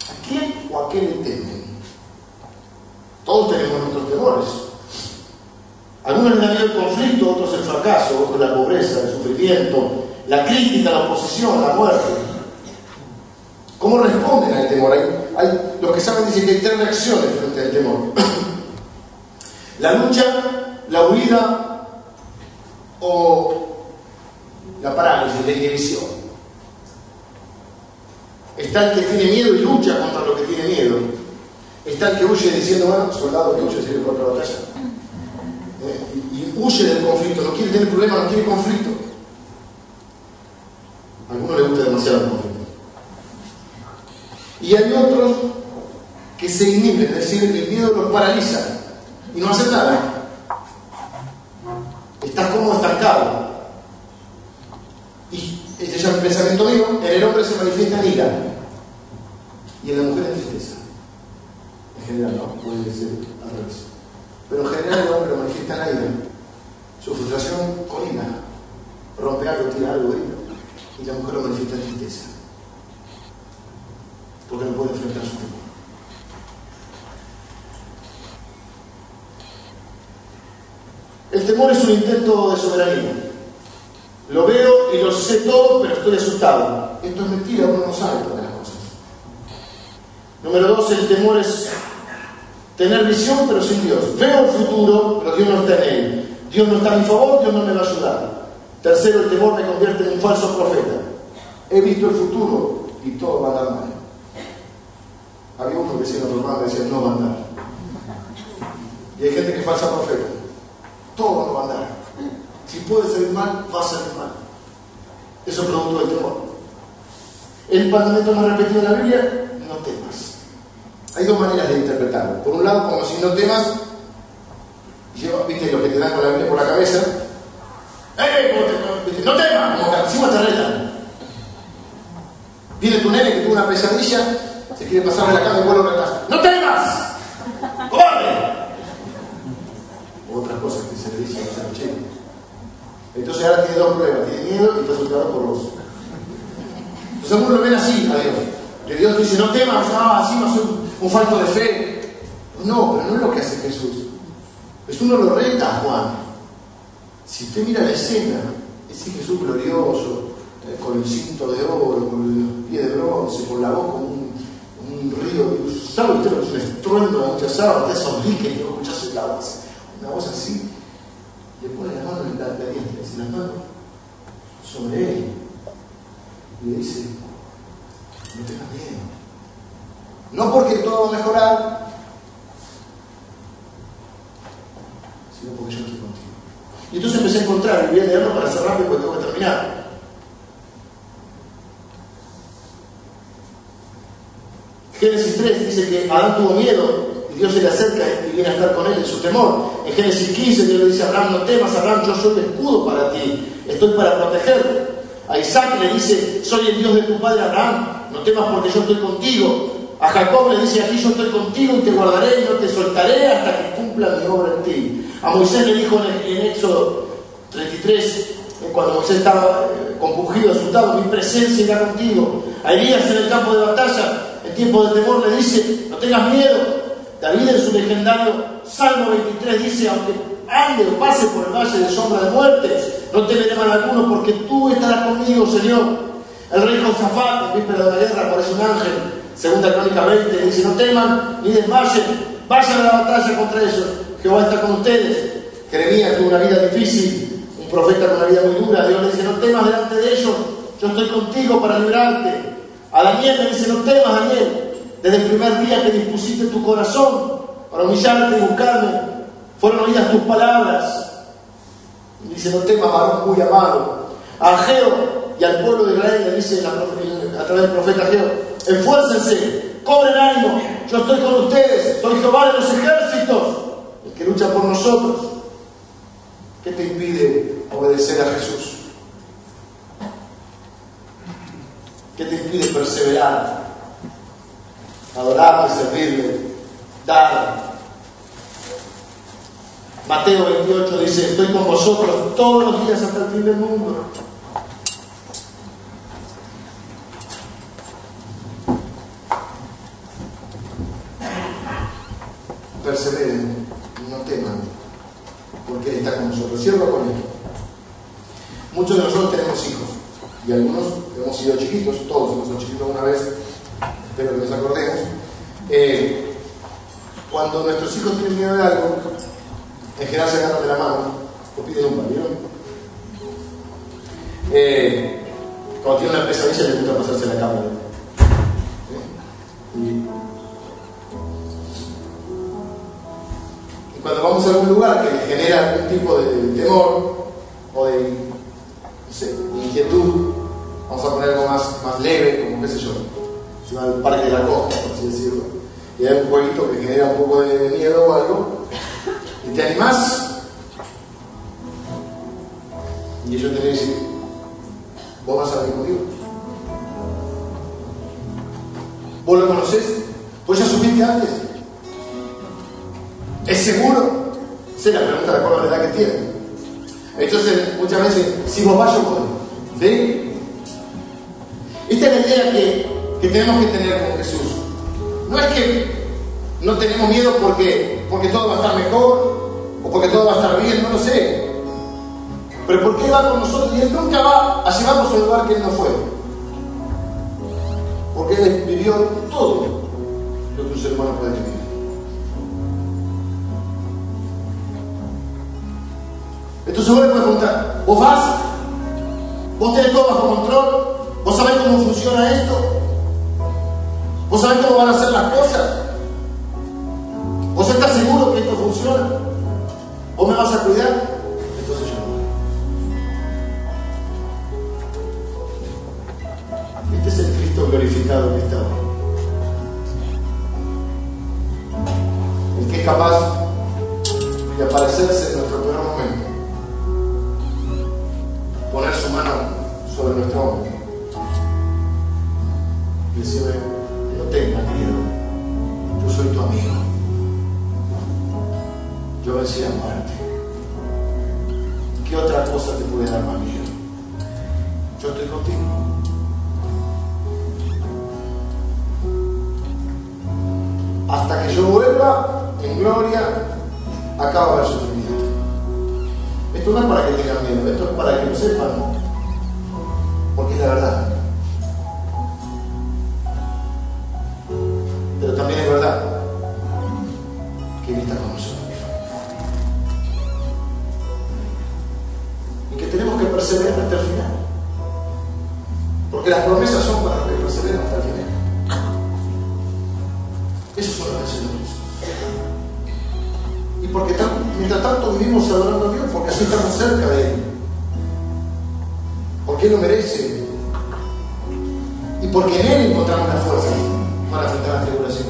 Speaker 1: ¿A quién o a qué le temen? Todos tenemos nuestros temores. Algunos le miedo el conflicto, otros el fracaso, otros la pobreza, el sufrimiento, la crítica, la oposición, la muerte. ¿Cómo responden al temor? Hay, los que saben dicen que hay tres reacciones frente al temor. (clears throat) la lucha, la huida o la parálisis, la inhibición. Está el que tiene miedo y lucha contra lo que tiene miedo. Está el que huye diciendo, bueno, soldado que huye, sigue contra la batalla. Eh, y, y huye del conflicto, no quiere tener problemas, no quiere conflicto. Algunos les gusta demasiado el conflicto. Y hay otros que se inhiben, es decir, el miedo los paraliza y no hacen nada. Estás como estancado. Y este es un pensamiento mío, en el hombre se manifiesta en ira y en la mujer en tristeza. En general, no, puede ser al revés. Pero en general el hombre manifiesta en la ira. Su frustración con. Rompe algo, tira algo, ira y la mujer lo manifiesta tristeza. Porque no puede enfrentar su temor. El temor es un intento de soberanía. Lo veo y lo sé todo, pero estoy asustado. Esto es mentira, uno no sabe todas las cosas. Número dos, el temor es tener visión, pero sin Dios. Veo el futuro, pero Dios no está en él. Dios no está a mi favor, Dios no me va a ayudar. Tercero, el temor me convierte en un falso profeta. He visto el futuro y todo va a andar mal. Había uno que decía en otro decía no va a andar. Y hay gente que es falsa profeta. Todo no va a andar. Si puede salir mal, va a salir mal. Eso es producto del temor. El mandamiento más repetido en la Biblia, no temas. Hay dos maneras de interpretarlo. Por un lado, como si no temas, viste lo que te dan con la Biblia por la cabeza. No temas, como que encima te retan. Viene tu nene que tuvo una pesadilla, se quiere pasar de la cama y vuelve a retar. ¡No temas! ¡Cobarde! Otras cosas que se le dicen a los chicos. Entonces ahora tiene dos pruebas, tiene miedo y está asustado por vos. Entonces algunos lo ven así a Dios. Que Dios dice, no temas, ah, así no soy un falto de fe. No, pero no es lo que hace Jesús. Es uno lo reta, Juan. Si usted mira la escena, ese Jesús glorioso, eh, con el cinto de oro, con el pie de bronce, con la voz como un, un río, ¿sabe usted lo es un estruendo de muchas aguas? Usted sonríe y no escuchas el agua, una voz así, le pone la mano en la, la diestra, la mano sobre él, y le dice, no tengas miedo. No porque todo va a mejorar, sino porque yo estoy contigo. Y entonces empecé a encontrar, voy a leerlo para cerrar rápido porque tengo que terminar. Génesis 3 dice que Adán tuvo miedo y Dios se le acerca y viene a estar con él en su temor. En Génesis 15 Dios le dice a Abraham, no temas Abraham, yo soy el escudo para ti, estoy para protegerte. A Isaac le dice, soy el Dios de tu padre Abraham, no temas porque yo estoy contigo. A Jacob le dice, aquí yo estoy contigo y te guardaré y no te soltaré hasta que cumpla mi obra en ti. A Moisés le dijo en, Éxodo 33, cuando Moisés estaba eh, compungido, asustado, mi presencia irá contigo. A Elías en el campo de batalla, en tiempo de temor, le dice, no tengas miedo. David en su legendario Salmo 23 dice, aunque ande o pase por el valle de sombra de muerte, no temeré mal alguno, porque tú estarás conmigo, Señor. El rey Josafat, en víspera de la guerra, aparece un ángel, segunda crónica 20, dice, no teman ni desmayen, vayan a la batalla contra ellos, Jehová está con ustedes. Jeremías tuvo una vida difícil, un profeta con una vida muy dura, Dios le dice, no temas delante de ellos, yo estoy contigo para librarte. A Daniel le dice, no temas, Daniel, desde el primer día que dispusiste tu corazón para humillarte y buscarme, fueron oídas tus palabras. dice, no temas, varón muy amado. A Geo y al pueblo de Israel le dice a través del profeta Geo, esfuércense, cobren ánimo, yo estoy con ustedes, soy Jehová de los ejércitos, que lucha por nosotros. ¿Qué te impide obedecer a Jesús? ¿Qué te impide perseverar? Adorarle, servirle, dar. Mateo 28 dice, estoy con vosotros todos los días hasta el fin del mundo. perseveren, no teman, porque Él con nosotros. Cierro con Él. Muchos de nosotros tenemos hijos y algunos hemos sido chiquitos, todos hemos sido chiquitos una vez, espero que nos acordemos. Eh, cuando nuestros hijos tienen miedo de algo, en general se agarran de la mano o piden un pan, eh, cuando tiene una pesadilla le gusta pasarse la cámara. A algún lugar que le genera algún tipo de temor o de inquietud, vamos a poner algo más, más leve, como qué sé yo, si va al parque de la costa, por así decirlo, y hay un jueguito que genera un poco de miedo o algo, y te animás, y ellos te dicen, vos vas a venir conmigo. ¿Vos lo conocés? ¿Vos ya supiste antes? ¿Es seguro? La pregunta de acuerdo a la edad que tiene. Entonces, muchas veces, si vos vas, yo voy. ¿Sí? Esta es la idea que, que, tenemos que tener con Jesús. No es que no tenemos miedo porque, porque todo va a estar mejor o porque todo va a estar bien, no lo sé. Pero ¿por qué va con nosotros? Y Él nunca va a llevarnos a un lugar que Él no fue. Porque Él vivió todo lo que un ser humano puede vivir. Entonces vos le puedes preguntar, ¿vos vas? ¿Vos tenés todo bajo control? ¿Vos sabés cómo funciona esto? ¿Vos sabés cómo van a ser las cosas? ¿Vos estás seguro que esto funciona? ¿Vos me vas a cuidar? Entonces yo no. Este es el Cristo glorificado que está El que es capaz de aparecerse en nuestro momento poner su mano sobre nuestro hombro decirle, no tengas miedo, yo soy tu amigo, yo vencí la muerte. ¿Qué otra cosa te puede dar más miedo? Yo estoy contigo. Hasta que yo vuelva en gloria, acaba el sufrimiento. Esto no es para que tengan miedo, esto es para que lo sepan, porque es la verdad. Merece. Y porque en Él encontramos la fuerza para enfrentar la tribulación.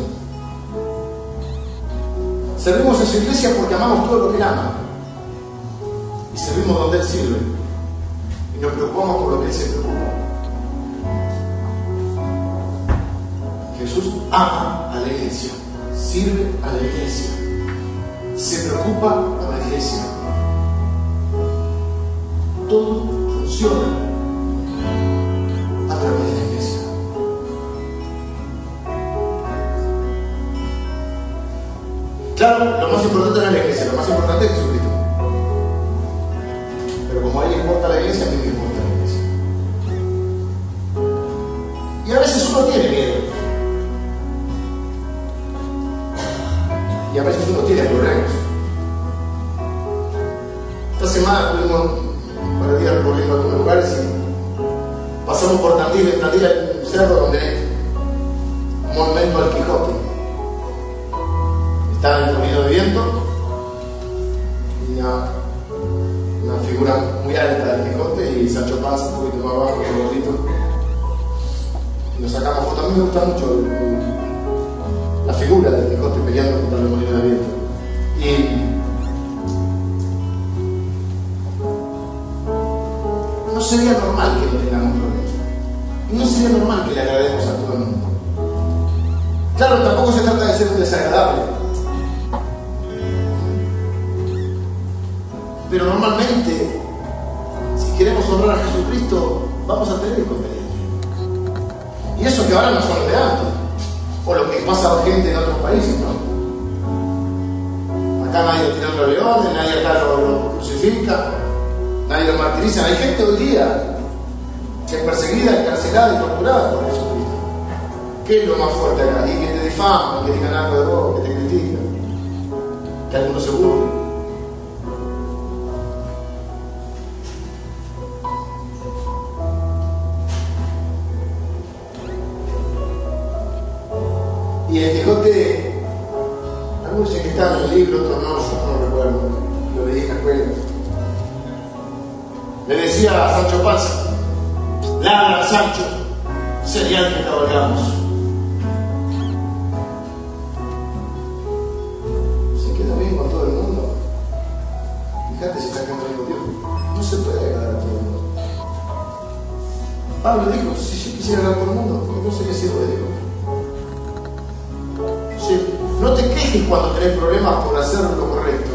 Speaker 1: Servimos en su iglesia porque amamos todo lo que Él ama. Tiene problemas. Esta semana par de días recorriendo algunos lugares y pasamos por Tandil. En Tandil hay un cerro donde hay un monumento al Quijote. Está en el camino de viento y una, una figura muy alta del Quijote y Sancho Panza un poquito más abajo, un gordito. Y nos sacamos fotos. A mí me gusta mucho la figura del Quijote peleando contra el molino de viento. No sería normal que no tengamos problemas. No sería normal que le agrademos a todo el mundo. Claro, tampoco se trata de ser un desagradable. Pero normalmente, si queremos honrar a Jesucristo, vamos a tener inconvenientes. Y eso que ahora no son de antes. O lo que pasa a gente en otros países, ¿no? Acá nadie tira los leones, nadie acá lo, crucifica, nadie lo martiriza. Hay gente hoy día que es perseguida, encarcelada y torturada por Jesucristo. ¿Qué es lo más fuerte acá? Y que te difaman, que digan algo de vos, que te critican, que algunos se burlen. Y el Quijote, dicen que está en el libro, otros no, yo no recuerdo, lo leí en la escuela. Le decía a Sancho Panza, ladra Sancho, señal que cabalgamos. Se queda bien con todo el mundo. Fíjate si está quedando Dios. No se puede agradar a todo el mundo. Pablo dijo, si yo quisiera agradar a todo el mundo, no sería siervo de Dios. Cuando tenés problemas por hacer lo correcto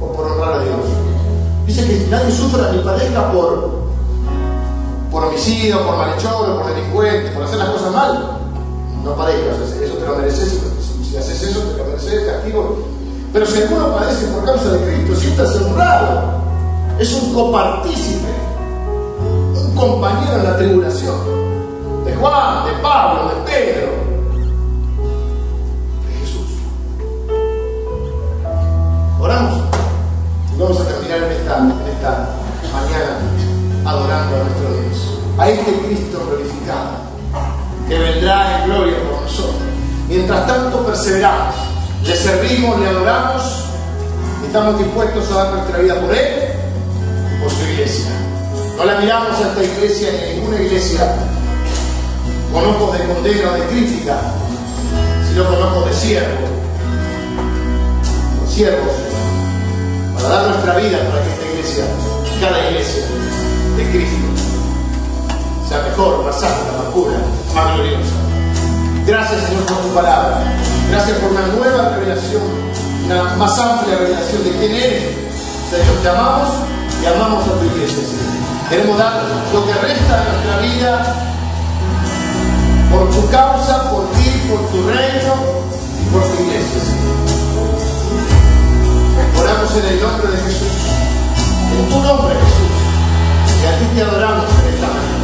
Speaker 1: o por honrar a Dios. Dice que nadie sufra ni padezca por, por homicidio, por malhechor, por delincuente, por hacer las cosas mal. No padezcas, eso te lo mereces. Si, si haces eso, te lo mereces, castigo. Pero si alguno padece por causa de Cristo, siéntase honrado. Es un copartícipe, un compañero en la tribulación. De Juan, de Pablo, de Pedro, Oramos. Y vamos a terminar en esta, mañana adorando a nuestro Dios, a este Cristo glorificado que vendrá en gloria por nosotros. Mientras tanto perseveramos, le servimos, le adoramos, estamos dispuestos a dar nuestra vida por Él y por su iglesia. No la miramos a esta iglesia ni a ninguna iglesia con ojos de condena o de crítica, sino con ojos de siervo, con siervos, para dar nuestra vida para que esta iglesia, cada iglesia de Cristo, sea mejor, más santa, más pura, más gloriosa. Gracias Señor por tu palabra. Gracias por una nueva revelación, una más amplia revelación de quién eres. Señor, te amamos y amamos a tu iglesia, Señor. Queremos dar lo que resta de nuestra vida por tu causa, por ti, por tu reino y por tu iglesia, Señor. En el nombre de Jesús, en tu nombre Jesús, y a ti te adoramos en esta mañana.